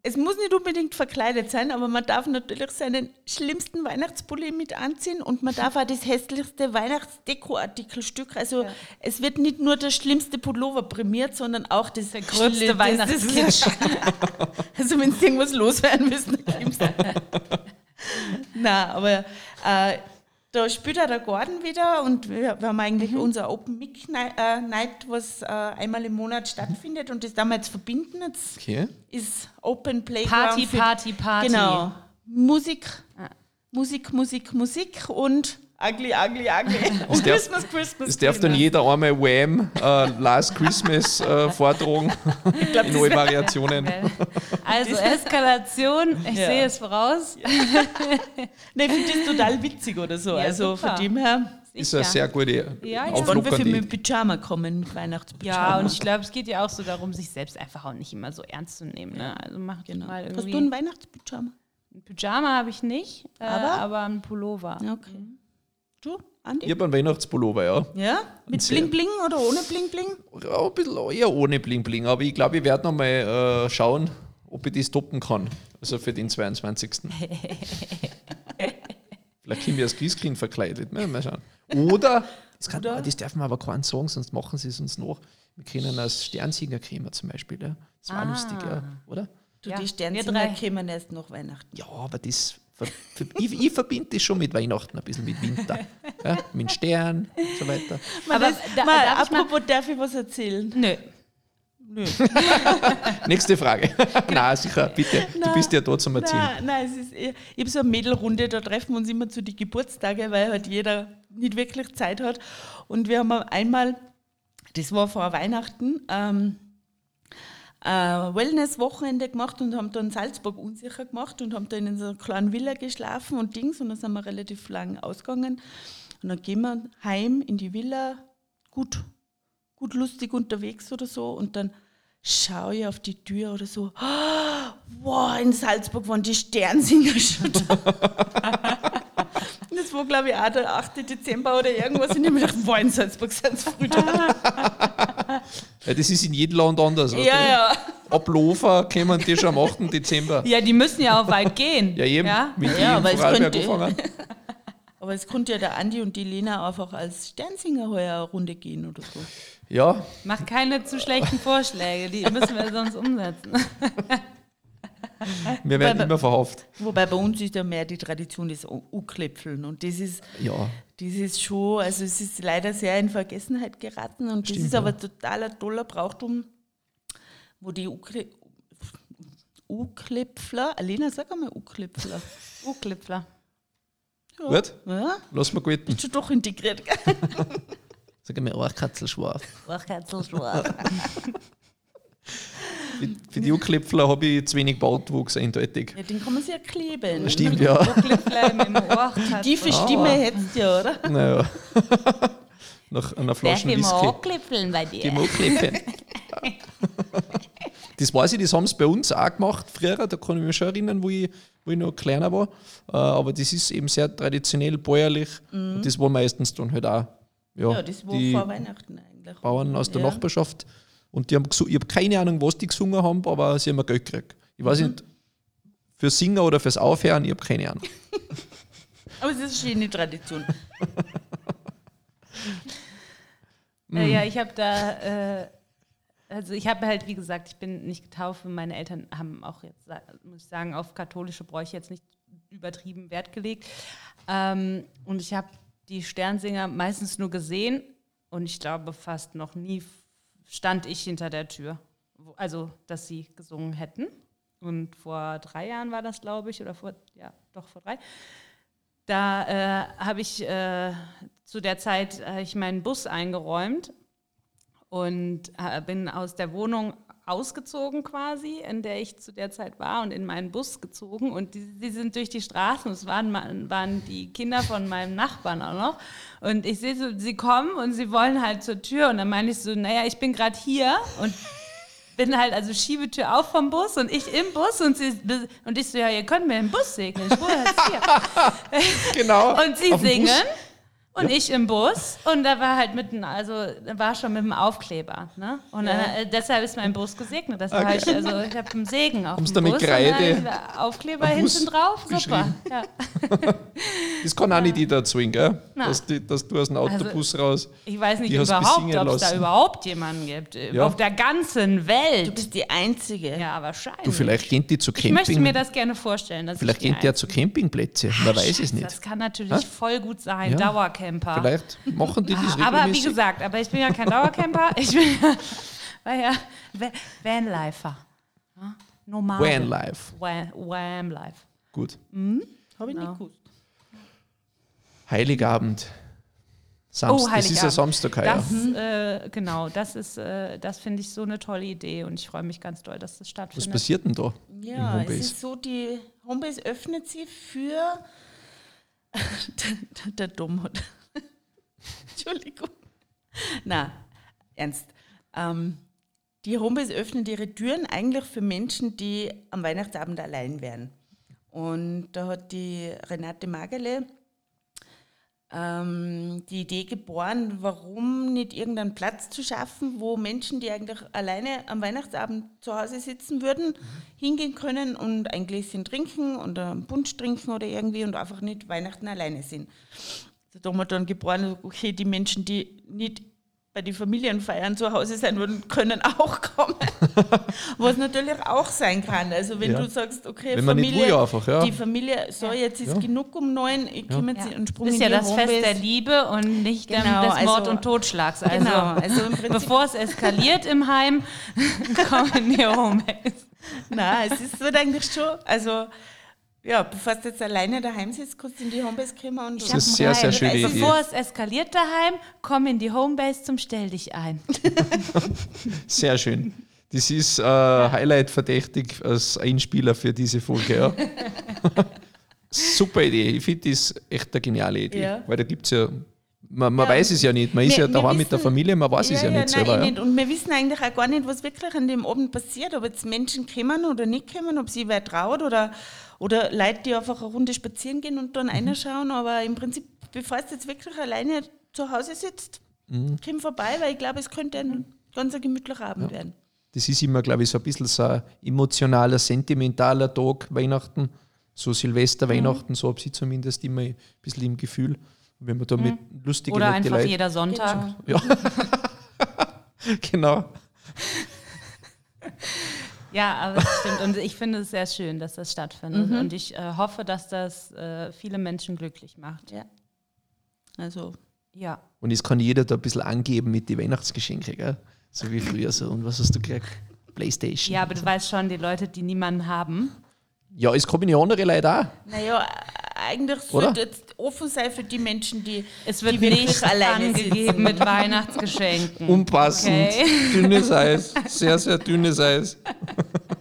es muss nicht unbedingt verkleidet sein, aber man darf natürlich seinen schlimmsten Weihnachtspulli mit anziehen und man darf auch das hässlichste Weihnachtsdekoartikelstück. Also es wird nicht nur der schlimmste Pullover prämiert, sondern auch das Der gröbste Weihnachtskitsch. *laughs* also wenn es irgendwas loswerden müssen, dann *laughs* Na, aber äh, da spielt auch der Gordon wieder und wir, wir haben eigentlich unser Open Mic Night, äh, Night, was äh, einmal im Monat stattfindet und das damals verbinden. Jetzt Okay. ist Open Playground. Party, für- Party, Party. Genau. Musik, Ah. Musik, Musik, Musik und Ugly, Ugly, Ugly. Und darf- Christmas, Christmas. Es darf dann Christmas. jeder einmal Wham! Äh, Last Christmas äh, *laughs* vortragen. glaub, in *laughs* neue Variationen. Also Eskalation, ich Ja. sehe es voraus. *laughs* Nee, ich finde das total witzig oder so. Ja, also super. von dem her, Ist eine sehr gute Ja, ja. wann wir für mit Pyjama kommen, mit Weihnachtspyjama. Ja, und ich glaube, es geht ja auch so darum, sich selbst einfach auch nicht immer so ernst zu nehmen. Ne? Also macht genau. mal Hast irgendwie. du ein Weihnachtspyjama? ein Pyjama habe ich nicht, äh, Aber? aber? ein Pullover. Ja, Okay. Du, Andi? Ich habe einen Weihnachtspullover, ja. Ja? Mit Sehr. Bling Bling oder ohne Bling Bling? ja. Ein bisschen eher ohne Bling Bling, aber ich glaube, ich werde noch mal äh, schauen, ob ich das toppen kann. Also für den 22. *laughs* Vielleicht können wir als Christkind verkleidet. Mal, mal schauen. Oder, das, kann, Oder? das darf man aber keinen sagen, sonst machen sie es uns noch. Wir können als Sternsieger kriegen zum Beispiel. Ja. Das war Ah. lustig, ja. oder? Du, Ja, die wir Sternsinger kämen erst nach Weihnachten. Ja, aber das. Ich, ich verbinde das schon mit Weihnachten, ein bisschen mit Winter. *laughs* Ja, mit Stern und so weiter. Aber das, da- mal, darf ich mal- apropos, darf ich was erzählen? Nö. Nö. *laughs* Nächste Frage. *laughs* Na, sicher, bitte. Du Nein. bist ja da zum Erzählen. Nein, nein, es ist, ich habe so eine Mädelrunde, da treffen wir uns immer zu den Geburtstage, weil halt jeder nicht wirklich Zeit hat. Und wir haben einmal, das war vor Weihnachten, ähm, ein Wellness-Wochenende gemacht und haben dann Salzburg unsicher gemacht und haben da in so einer kleinen Villa geschlafen und Dings und dann sind wir relativ lang ausgegangen. Und dann gehen wir heim in die Villa, gut, gut lustig unterwegs oder so und dann schaue ich auf die Tür oder so, wow, in Salzburg waren die Sternsinger schon da. *laughs* Das war, glaube ich, auch der 8. Dezember oder irgendwas. Und ich habe mir gedacht, wow, in Salzburg sind sie früh da. *laughs* Ja, das ist in jedem Land anders. weißt Ja, ja. Ab Lofer kommen die schon am 8. Dezember. Ja, die müssen ja auch weit gehen. Ja, eben. Ja? Mit Ja, aber es könnte-. Aber es konnte ja der Andi und die Lena einfach als Sternsinger heuer eine Runde gehen oder so. Ja, Mach keine zu schlechten Vorschläge, die müssen wir sonst umsetzen. *laughs* *laughs* wir werden Weil- immer verhaftet. Wobei bei uns ist ja mehr die Tradition des U-Klipfeln. Und das ist, Ja, das ist schon, also es ist leider sehr in Vergessenheit geraten. Und Stimmt, das ist ja. aber total ein toller Brauchtum, wo die U-Klipfler, Alena, sag einmal U-Klipfler. *laughs* U-Klipfler. gut. Ja, Lass mal gut. ist schon doch integriert. gell? Sag mir auch Katzelschwarf. Für, die U-Klipfler habe ich zu wenig Bartwuchs eindeutig. Ja, den kann man sich ja kleben. Stimmt, ja. Ohr. *laughs* Tiefe Ah. Stimme hättest du ja, oder? Naja. *laughs* Nach einer Flasche Whisky. U-Klipfeln bei Die dir? Mooklippe. *laughs* Das weiß ich, das haben sie bei uns auch gemacht früher, da kann ich mich schon erinnern, wo ich, wo ich noch kleiner war. Äh, Aber das ist eben sehr traditionell bäuerlich und das war meistens dann halt auch ja, Ja, das war die vor Weihnachten eigentlich. Bauern aus der Ja. Nachbarschaft. Und die haben ich habe keine Ahnung, was die gesungen haben, aber sie haben Geld gekriegt. Ich weiß nicht, fürs Singen oder fürs Aufhören, ich habe keine Ahnung. *laughs* Aber es ist eine schöne Tradition. *laughs* Äh, ja, ich habe da äh, also ich habe halt, wie gesagt, ich bin nicht getauft meine Eltern haben auch jetzt, muss ich sagen, auf katholische Bräuche jetzt nicht übertrieben Wert gelegt. Ähm, und ich habe die Sternsinger meistens nur gesehen und ich glaube fast noch nie stand ich hinter der Tür. Also, dass sie gesungen hätten. Und vor drei Jahren war das, glaube ich, oder vor, ja, doch vor drei. Da äh, habe ich äh, zu der Zeit äh, ich meinen Bus eingeräumt und äh, bin aus der Wohnung ausgezogen quasi, in der ich zu der Zeit war und in meinen Bus gezogen und die, die sind durch die Straßen, es waren, waren die Kinder von meinem Nachbarn auch noch und ich sehe so, sie kommen und sie wollen halt zur Tür und dann meine ich so, naja, ich bin gerade hier und bin halt also Schiebetür auf vom Bus und ich im Bus und sie und ich so, ja, ihr könnt mir im Bus segnen, ich wohne jetzt hier. *laughs* genau. und sie singen. Und ja. ich im Bus und da war halt mitten, also war schon mit dem Aufkleber. Ne? Und ja. dann, äh, deshalb ist mein Bus gesegnet. Das okay. ich, also ich habe einen Segen auf Kommst dem Bus. Kreide und Aufkleber hinten drauf. Super. Ja. *laughs* das kann auch nicht jeder zwingen, gell? Dass, die, dass, du aus dem Autobus also, raus. Ich weiß nicht überhaupt, ob es da überhaupt jemanden gibt. Auf der ganzen Welt. Du bist die Einzige. Ja, wahrscheinlich. Du, vielleicht gehen die zu Camping. Ich möchte mir das gerne vorstellen. vielleicht gehen die ja zu Campingplätze. Man weiß es nicht. Das kann natürlich ha? voll gut sein. Dauercamp. Dauercamper. Vielleicht machen die das regelmäßig. Aber wie gesagt, aber ich bin ja kein Dauercamper. Ich bin ja, Vanlifer. Ja, normal. Vanlife. Vanlife. Gut. Mhm. Habe ich genau. nicht gewusst. Heiligabend. Samstag. Oh, Heiligabend. Das ist ja Samstag, das, ja. Äh, genau, das ist, äh, das finde ich so eine tolle Idee und ich freue mich ganz doll, dass das stattfindet. Was passiert denn da? Ja, es ist so, die Homebase öffnet sie für *laughs* der, der Dom hat Entschuldigung. Na, ernst. Ähm, die Homebase öffnet ihre Türen eigentlich für Menschen, die am Weihnachtsabend allein wären. Und da hat die Renate Magerle ähm, die Idee geboren, warum nicht irgendeinen Platz zu schaffen, wo Menschen, die eigentlich alleine am Weihnachtsabend zu Hause sitzen würden, mhm. hingehen können und ein Gläschen trinken oder einen Punsch trinken oder irgendwie und einfach nicht Weihnachten alleine sind. Da haben wir dann geboren, okay, die Menschen, die nicht bei den Familienfeiern zu Hause sein würden, können auch kommen. *laughs* Was natürlich auch sein kann. Also wenn ja. du sagst, okay, wenn Familie, einfach, ja. die Familie, so jetzt ist ja. genug um neun, ich kümmere ja. und sprung Das ist ja das Homebase. Fest der Liebe und nicht genau, des Mord also, und Totschlags. Also, genau, also bevor es eskaliert im Heim, *laughs* kommen die Homebase. Nein, es wird eigentlich schon, also ja, bevor du jetzt alleine daheim sitzt, kannst du in die Homebase kommen und Das ist sehr, sehr schöne Idee. Bevor es eskaliert daheim, komm in die Homebase zum Stell dich ein. *laughs* sehr schön. Das ist äh, Highlight verdächtig als Einspieler für diese Folge. Ja. *laughs* Super Idee. Ich finde das echt eine geniale Idee. Ja. Weil da gibt es ja man, man ja. weiß es ja nicht. Man ist ja daheim mit der Familie, man weiß ja, es ja, ja nicht nein, selber. Nicht. Und wir wissen eigentlich auch gar nicht, was wirklich an dem Abend passiert. Ob jetzt Menschen kommen oder nicht kommen, ob sie wer traut oder, oder Leute, die einfach eine Runde spazieren gehen und dann mhm. reinschauen. Aber im Prinzip, bevor du jetzt wirklich alleine zu Hause sitzt, mhm. komm vorbei, weil ich glaube, es könnte ein ganz gemütlicher Abend werden. Das ist immer, glaube ich, so ein bisschen so ein emotionaler, sentimentaler Tag, Weihnachten. So Silvester, mhm. Weihnachten, so habe ich zumindest immer ein bisschen im Gefühl. Wenn man da mit mhm. lustigen Oder einfach Leute jeder Sonntag. Ja. genau. *laughs* Ja, aber das stimmt. Und ich finde es sehr schön, dass das stattfindet. Mhm. Und ich äh, hoffe, dass das äh, viele Menschen glücklich macht. Ja. Also, ja. Und es kann jeder da ein bisschen angeben mit den Weihnachtsgeschenken, gell? So wie früher so. Und was hast du gekriegt? Playstation. Ja, aber du weißt schon, die Leute, die niemanden haben. Ja, es kommen ja andere Leute auch. Naja, eigentlich sollte jetzt offen sein für die Menschen, die Es wird die nicht angegeben mit Weihnachtsgeschenken. Unpassend. Okay. Dünnes Eis. Sehr, sehr dünnes Eis. *laughs*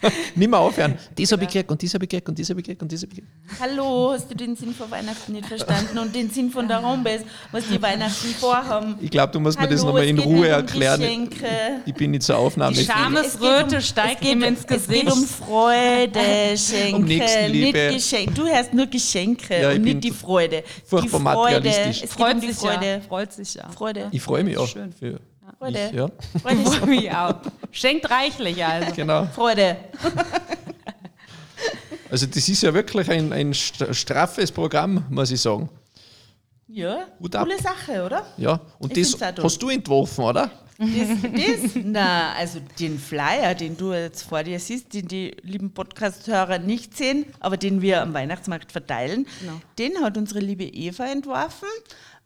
*laughs* Nicht mehr aufhören. Das habe ich gekriegt und das habe ich gekriegt und das habe ich gekriegt und das habe ich gekriegt. Hallo, hast du den Sinn von Weihnachten nicht verstanden und den Sinn von der Homebase, was die Weihnachten vorhaben? Ich glaube, du musst Hallo, mir das nochmal in Ruhe erklären. Geschenke. Ich bin nicht zur Aufnahme. Die Schamesröte um, steigt ihm ins Gesicht. Es geht um Freude, Schenke, um nicht Geschenke. Du hast nur Geschenke ja, und nicht die Freude. Furchtbar die Freude. materialistisch. Es freut um sich Freude. Ja. Freut sich ja. Freude. Ich freue mich auch. Schön. Für Freude. Ich, ja. Freude. Ich mich auch. Schenkt reichlich also. Genau. Freude. *laughs* Also das ist ja wirklich ein, ein straffes Programm, muss ich sagen. Ja, Hut coole ab. Sache, oder? Ja, und ich das hast du entworfen, oder? Das, das? Na, also den Flyer, den du jetzt vor dir siehst, den die lieben Podcast-Hörer nicht sehen, aber den wir am Weihnachtsmarkt verteilen, Genau. den hat unsere liebe Eva entworfen,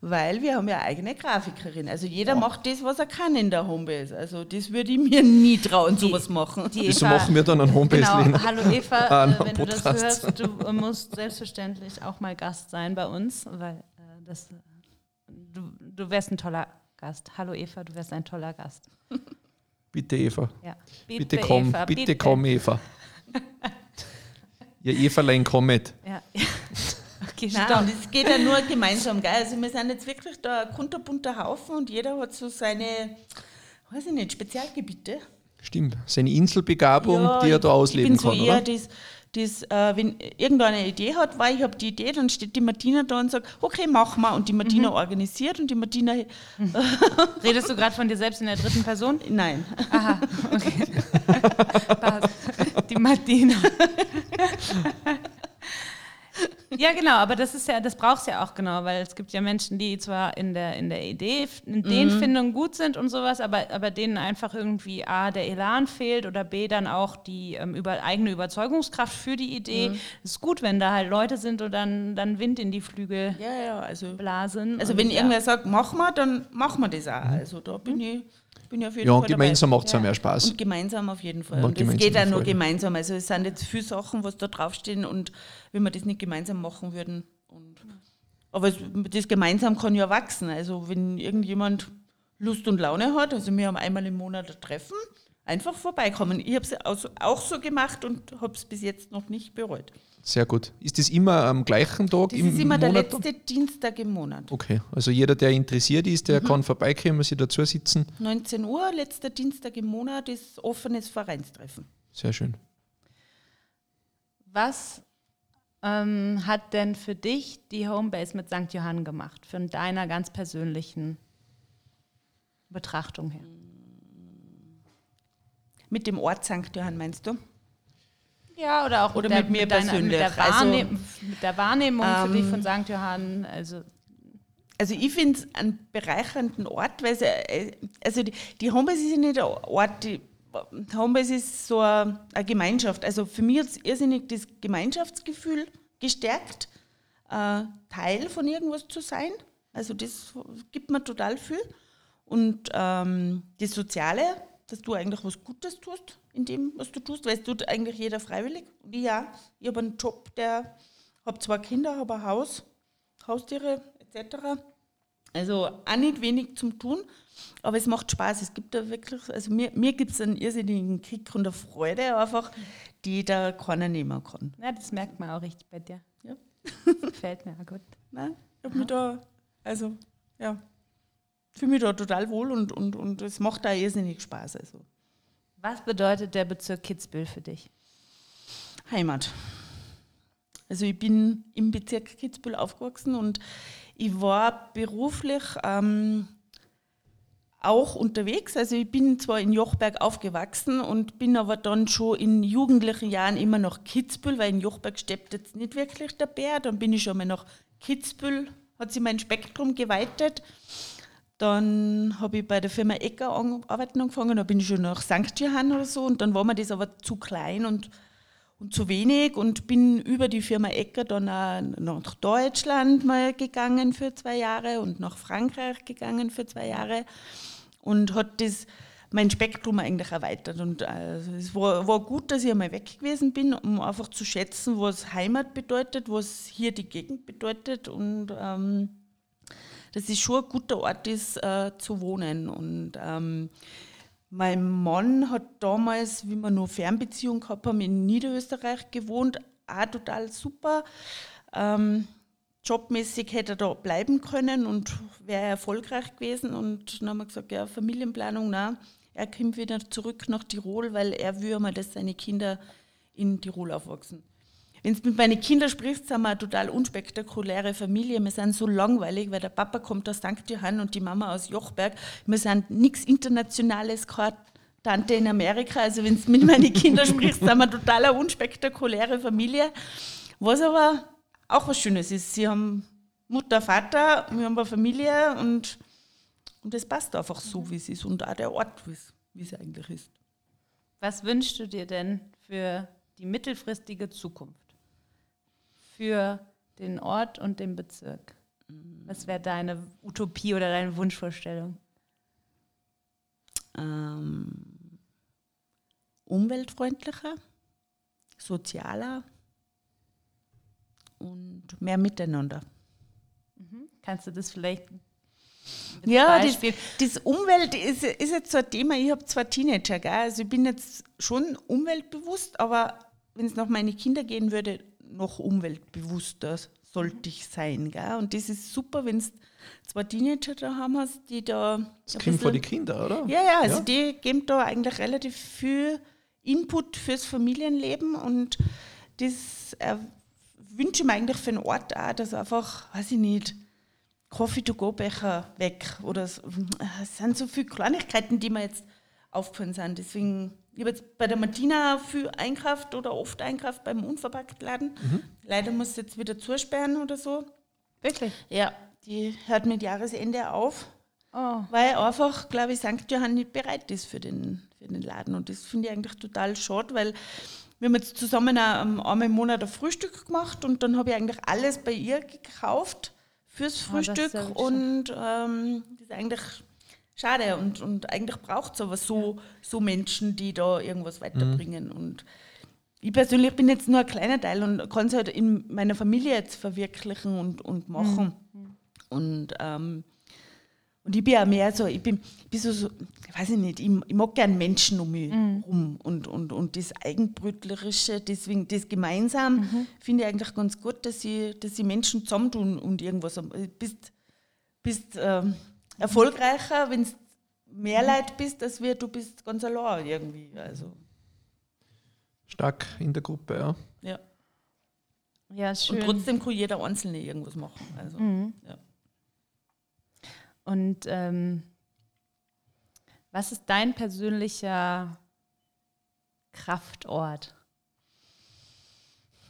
weil wir haben ja eigene Grafikerin. Also jeder macht das, was er kann in der Homebase. Also das würde ich mir nie trauen, sowas machen. Die Wieso machen wir dann einen Homebase, Genau, Lena? hallo Eva, *laughs* Ah, äh, noch wenn du das Podcast. hörst, du musst selbstverständlich auch mal Gast sein bei uns, weil äh, das, äh, du, du wärst ein toller Gast. Hallo Eva, du wärst ein toller Gast. *laughs* Bitte, Eva. Ja. Bitte, komm, Eva, bitte, komm, Eva. *laughs* Ja, Everlein, komm mit. Ja. Stopp. und es geht ja nur gemeinsam. Gell? Also wir sind jetzt wirklich da ein kunterbunter Haufen und jeder hat so seine, weiß ich nicht, Spezialgebiete. Stimmt, seine Inselbegabung, Ja, die er da ausleben ich bin kann, so eher oder? das, das äh, wenn irgendeine Idee hat, weil ich habe die Idee, dann steht die Martina da und sagt, okay, mach mal. Und die Martina Mhm. organisiert und die Martina, *laughs* Redest du gerade von dir selbst in der dritten Person? nein. Aha, okay. *laughs* Die Martina. *laughs* Ja, genau, aber das ist ja, das brauchst ja auch genau, weil es gibt ja Menschen, die zwar in der, in der Idee, in Ideenfindung gut sind und sowas, aber, aber denen einfach irgendwie A, der Elan fehlt oder B, dann auch die ähm, über, eigene Überzeugungskraft für die Idee. Es ist gut, wenn da halt Leute sind und dann, dann Wind in die Flügel Ja, ja, also, blasen. also wenn ja. irgendwer sagt, mach mal, dann machen wir das auch. Also da bin ich, bin ich auf jeden Ja, und Fall gemeinsam dabei. macht es ja mehr Spaß. Und gemeinsam auf jeden Fall. Ja, Und es gemeinsam geht auch nur gemeinsam. Also es sind jetzt viele Sachen, was da draufstehen und wenn wir das nicht gemeinsam machen würden. Und, aber es, das gemeinsam kann ja wachsen. Also wenn irgendjemand Lust und Laune hat, also wir haben einmal im Monat ein Treffen, einfach vorbeikommen. Ich habe es auch so gemacht und habe es bis jetzt noch nicht bereut. Sehr gut. Ist das immer am gleichen Tag Das im ist immer der Monat? letzte Dienstag im Monat. Okay, also jeder, der interessiert ist, Mhm. der kann vorbeikommen, sich dazu sitzen. 19 Uhr, letzter Dienstag im Monat ist offenes Vereinstreffen. Sehr schön. Was ähm, hat denn für dich die Homebase mit St. Johann gemacht, von deiner ganz persönlichen Betrachtung her? Mit dem Ort St. Johann meinst du? Ja, oder auch Oder der, mit mir deiner, mit, der persönlich. Also, mit der Wahrnehmung für dich ähm, von St. Johann. Also, Also ich finde es einen bereichernden Ort, weil also die, die Homebase ist ja nicht ein Ort, die die Homebase ist so eine, eine Gemeinschaft. Also für mich hat es irrsinnig das Gemeinschaftsgefühl gestärkt, äh, Teil von irgendwas zu sein. Also das gibt mir total viel. Und ähm, das Soziale, dass du eigentlich was Gutes tust in dem, was du tust, weil es tut eigentlich jeder freiwillig. Und ich ja, ich habe einen Job, der, habe zwei Kinder, habe ein Haus, Haustiere etc. Also auch nicht wenig zum Tun, aber es macht Spaß. Es gibt da wirklich, also mir, mir gibt es einen irrsinnigen Kick und eine Freude einfach, die da keiner nehmen kann. ja, das merkt man auch richtig bei dir. Ja. *laughs* Gefällt mir auch gut. Nein, ich habe mich da, also ja, fühle mich da total wohl und, und, und es macht da irrsinnig Spaß. Also Was bedeutet der Bezirk Kitzbühel für dich? Heimat. Also ich bin im Bezirk Kitzbühel aufgewachsen und ich war beruflich ähm, auch unterwegs. Also ich bin zwar in Jochberg aufgewachsen und bin aber dann schon in jugendlichen Jahren immer nach Kitzbühel, weil in Jochberg steppt jetzt nicht wirklich der Bär. Dann bin ich schon mal nach Kitzbühel, hat sich mein Spektrum geweitet. Dann habe ich bei der Firma Ecker arbeiten angefangen, dann bin ich schon nach St. Johann oder so und dann war mir das aber zu klein und, und zu wenig und bin über die Firma Ecker dann auch nach Deutschland mal gegangen für zwei Jahre und nach Frankreich gegangen für zwei Jahre und hat das mein Spektrum eigentlich erweitert. Und äh, es war, war gut, dass ich einmal weg gewesen bin, um einfach zu schätzen, was Heimat bedeutet, was hier die Gegend bedeutet und ähm, dass es schon ein guter Ort ist, äh, zu wohnen. Und ähm, mein Mann hat damals, wie wir noch Fernbeziehung gehabt haben, in Niederösterreich gewohnt, auch total super. Ähm, jobmäßig hätte er da bleiben können und wäre erfolgreich gewesen. Und dann haben wir gesagt, ja, Familienplanung, nein, er kommt wieder zurück nach Tirol, weil er will mal, dass seine Kinder in Tirol aufwachsen. Wenn du mit meinen Kindern sprichst, sind wir eine total unspektakuläre Familie. Wir sind so langweilig, weil der Papa kommt aus St. Johann und die Mama aus Jochberg. Wir sind nichts Internationales, keine Tante in Amerika. Also wenn du mit meinen Kindern sprichst, sind wir total eine unspektakuläre Familie. Was aber auch was Schönes ist. Sie haben Mutter, Vater, wir haben eine Familie und, und es passt einfach so, wie es ist und auch der Ort, wie es eigentlich ist. Was wünschst du dir denn für die mittelfristige Zukunft? Für den Ort und den Bezirk? Was wäre deine Utopie oder deine Wunschvorstellung? Ähm, umweltfreundlicher, sozialer und mehr miteinander. Kannst du das vielleicht Ja, das, das Umwelt ist, ist jetzt so ein Thema. Ich habe zwei Teenager, gell? also ich bin jetzt schon umweltbewusst, aber wenn es nach meine Kinder gehen würde, noch umweltbewusster sollte ich sein. Gell? Und das ist super, wenn du zwei Teenager da haben hast, die da. Das kommt vor die Kinder, oder? Ja, ja, also Ja. die geben da eigentlich relativ viel Input fürs Familienleben und das äh, wünsche ich mir eigentlich für den Ort auch, dass einfach, weiß ich nicht, Coffee-to-go-Becher weg oder so. es sind so viele Kleinigkeiten, die mir jetzt aufgefallen sind. Deswegen, ich habe jetzt bei der Martina viel einkauft oder oft einkauft beim Unverpacktladen. Leider muss sie jetzt wieder zusperren oder so. Wirklich? Ja, die hört mit Jahresende auf. Oh, Weil einfach, glaube ich, St. Johann nicht bereit ist für den, für den Laden. Und das finde ich eigentlich total schade, weil wir haben jetzt zusammen auch am- einmal im Monat ein Frühstück gemacht und dann habe ich eigentlich alles bei ihr gekauft fürs Ah, Frühstück. ja wirklich und ähm, das ist eigentlich schade. Und, und eigentlich braucht es aber so, so Menschen, die da irgendwas weiterbringen. Und ich persönlich bin jetzt nur ein kleiner Teil und kann es halt in meiner Familie jetzt verwirklichen und, und machen. Und ähm, und ich bin ja mehr so, ich bin, bin so, so, ich weiß ich nicht, ich, ich mag gern Menschen um mich rum und, und, und das Eigenbrötlerische, deswegen das gemeinsam finde ich eigentlich ganz gut, dass sie, dass Menschen zusammentun und irgendwas. Du bist, bist ähm, erfolgreicher, wenn du mehr Leid bist, als wir, du bist ganz allein irgendwie. Also, Stark in der Gruppe, ja. ja. ja, schön. Und trotzdem kann jeder Einzelne irgendwas machen. Also, ja. Und ähm, was ist dein persönlicher Kraftort?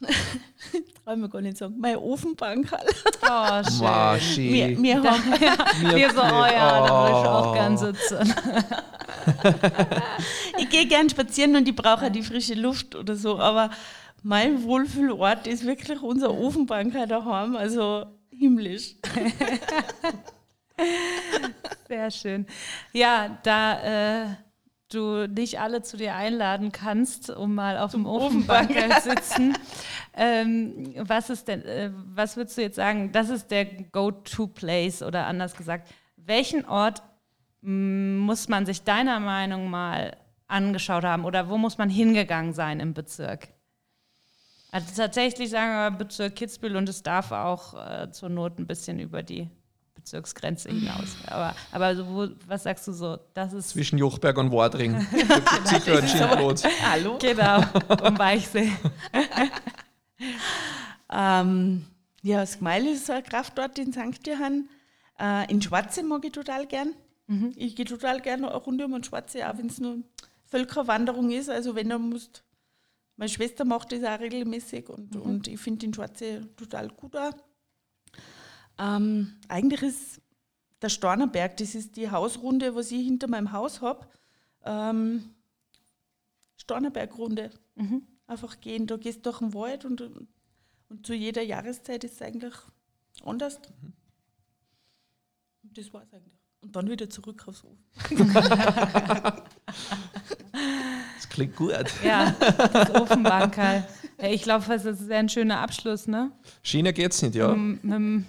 *laughs* Traue mir gar nicht sagen. Meine Ofenbank halt. Oh, schön. Maschi. Wir, wir haben Wir *laughs* so, oh ja, da will ich auch Oh. gern sitzen. *laughs* ich gehe gern spazieren und ich brauche auch die frische Luft oder so, aber mein Wohlfühlort ist wirklich unser Ofenbanker daheim, also himmlisch. Sehr schön. Ja, da äh, du nicht alle zu dir einladen kannst, um mal auf dem Ofenbanker *laughs* zu sitzen, ähm, was ist denn, äh, was würdest du jetzt sagen, das ist der Go-To-Place oder anders gesagt, welchen Ort mm, muss man sich deiner Meinung mal angeschaut haben oder wo muss man hingegangen sein im Bezirk? Also tatsächlich sagen wir Bezirk Kitzbühel und es darf auch äh, zur Not ein bisschen über die Bezirksgrenze hinaus. Aber, aber so, wo, was sagst du so? Das ist Zwischen Jochberg und ein *laughs* Schildblut. Hallo? genau um *laughs* Weichsee. Ähm, ja, das Gmeil ist so ein Kraftort in St. Johann. Äh, in Schwarze mag ich total gern. Ich gehe total gerne Runde um den Schwarze, auch wenn es nur Völkerwanderung ist. Also wenn du musst, meine Schwester macht das auch regelmäßig und, und ich finde den Schwarze total gut auch. Ähm, eigentlich ist der Stornerberg, das ist die Hausrunde, was ich hinter meinem Haus habe. Ähm, Stornerbergrunde. Einfach gehen, da gehst du durch den Wald und, und zu jeder Jahreszeit ist es eigentlich anders. Und das war es eigentlich. Und dann wieder zurück aufs Hof. *laughs* Das klingt gut. Ja, das Ofenbankerl. *laughs* Ich glaube, das ist ein schöner Abschluss, ne? China geht's nicht, ja. M- m-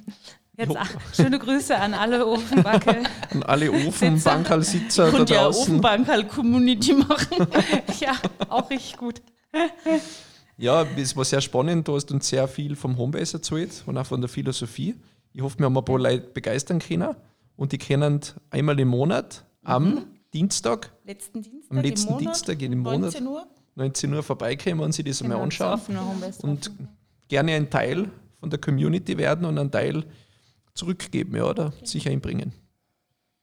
Jetzt ach, schöne Grüße an alle Ofenbackel. *laughs* Und alle Ofenbankerlsitzer da Und ja, draußen. Ofenbank-Community machen. *laughs* ja, auch richtig gut. Ja, es war sehr spannend. Du hast uns sehr viel vom Homebase erzählt und auch von der Philosophie. Ich hoffe, wir haben ein paar Leute begeistern können. Und die können einmal im Monat am Dienstag, Letzten Dienstag am letzten im Monat, Dienstag in dem Monat, 19 Uhr. 19 Uhr vorbeikommen und sich das einmal Genau, anschauen. das offene Homebase Und gerne ein Teil von der Community werden und einen Teil zurückgeben ja, oder sich einbringen.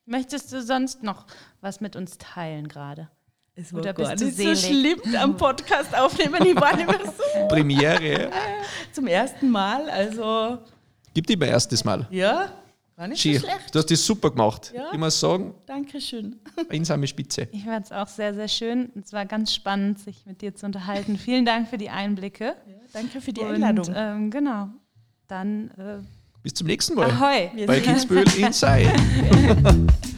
Möchtest du sonst noch was mit uns teilen gerade? Es Oder war bist gar du nicht so schlimm am Podcast aufnehmen. Ich war nicht mehr so *laughs* Premiere. *laughs* zum ersten Mal. Also, Gibt immer erstes Mal. ja, War nicht Schön. so schlecht. Du hast das super gemacht. Ja. Ich muss sagen, Dankeschön. *laughs* einsame Spitze. Ich fand es auch sehr, sehr schön. Es war ganz spannend, sich mit dir zu unterhalten. Vielen Dank für die Einblicke. Danke für die Und Einladung. ähm, genau. Dann äh, Bis zum nächsten Mal. Ahoi. Bei Kitzbühel *laughs* Inside. *laughs*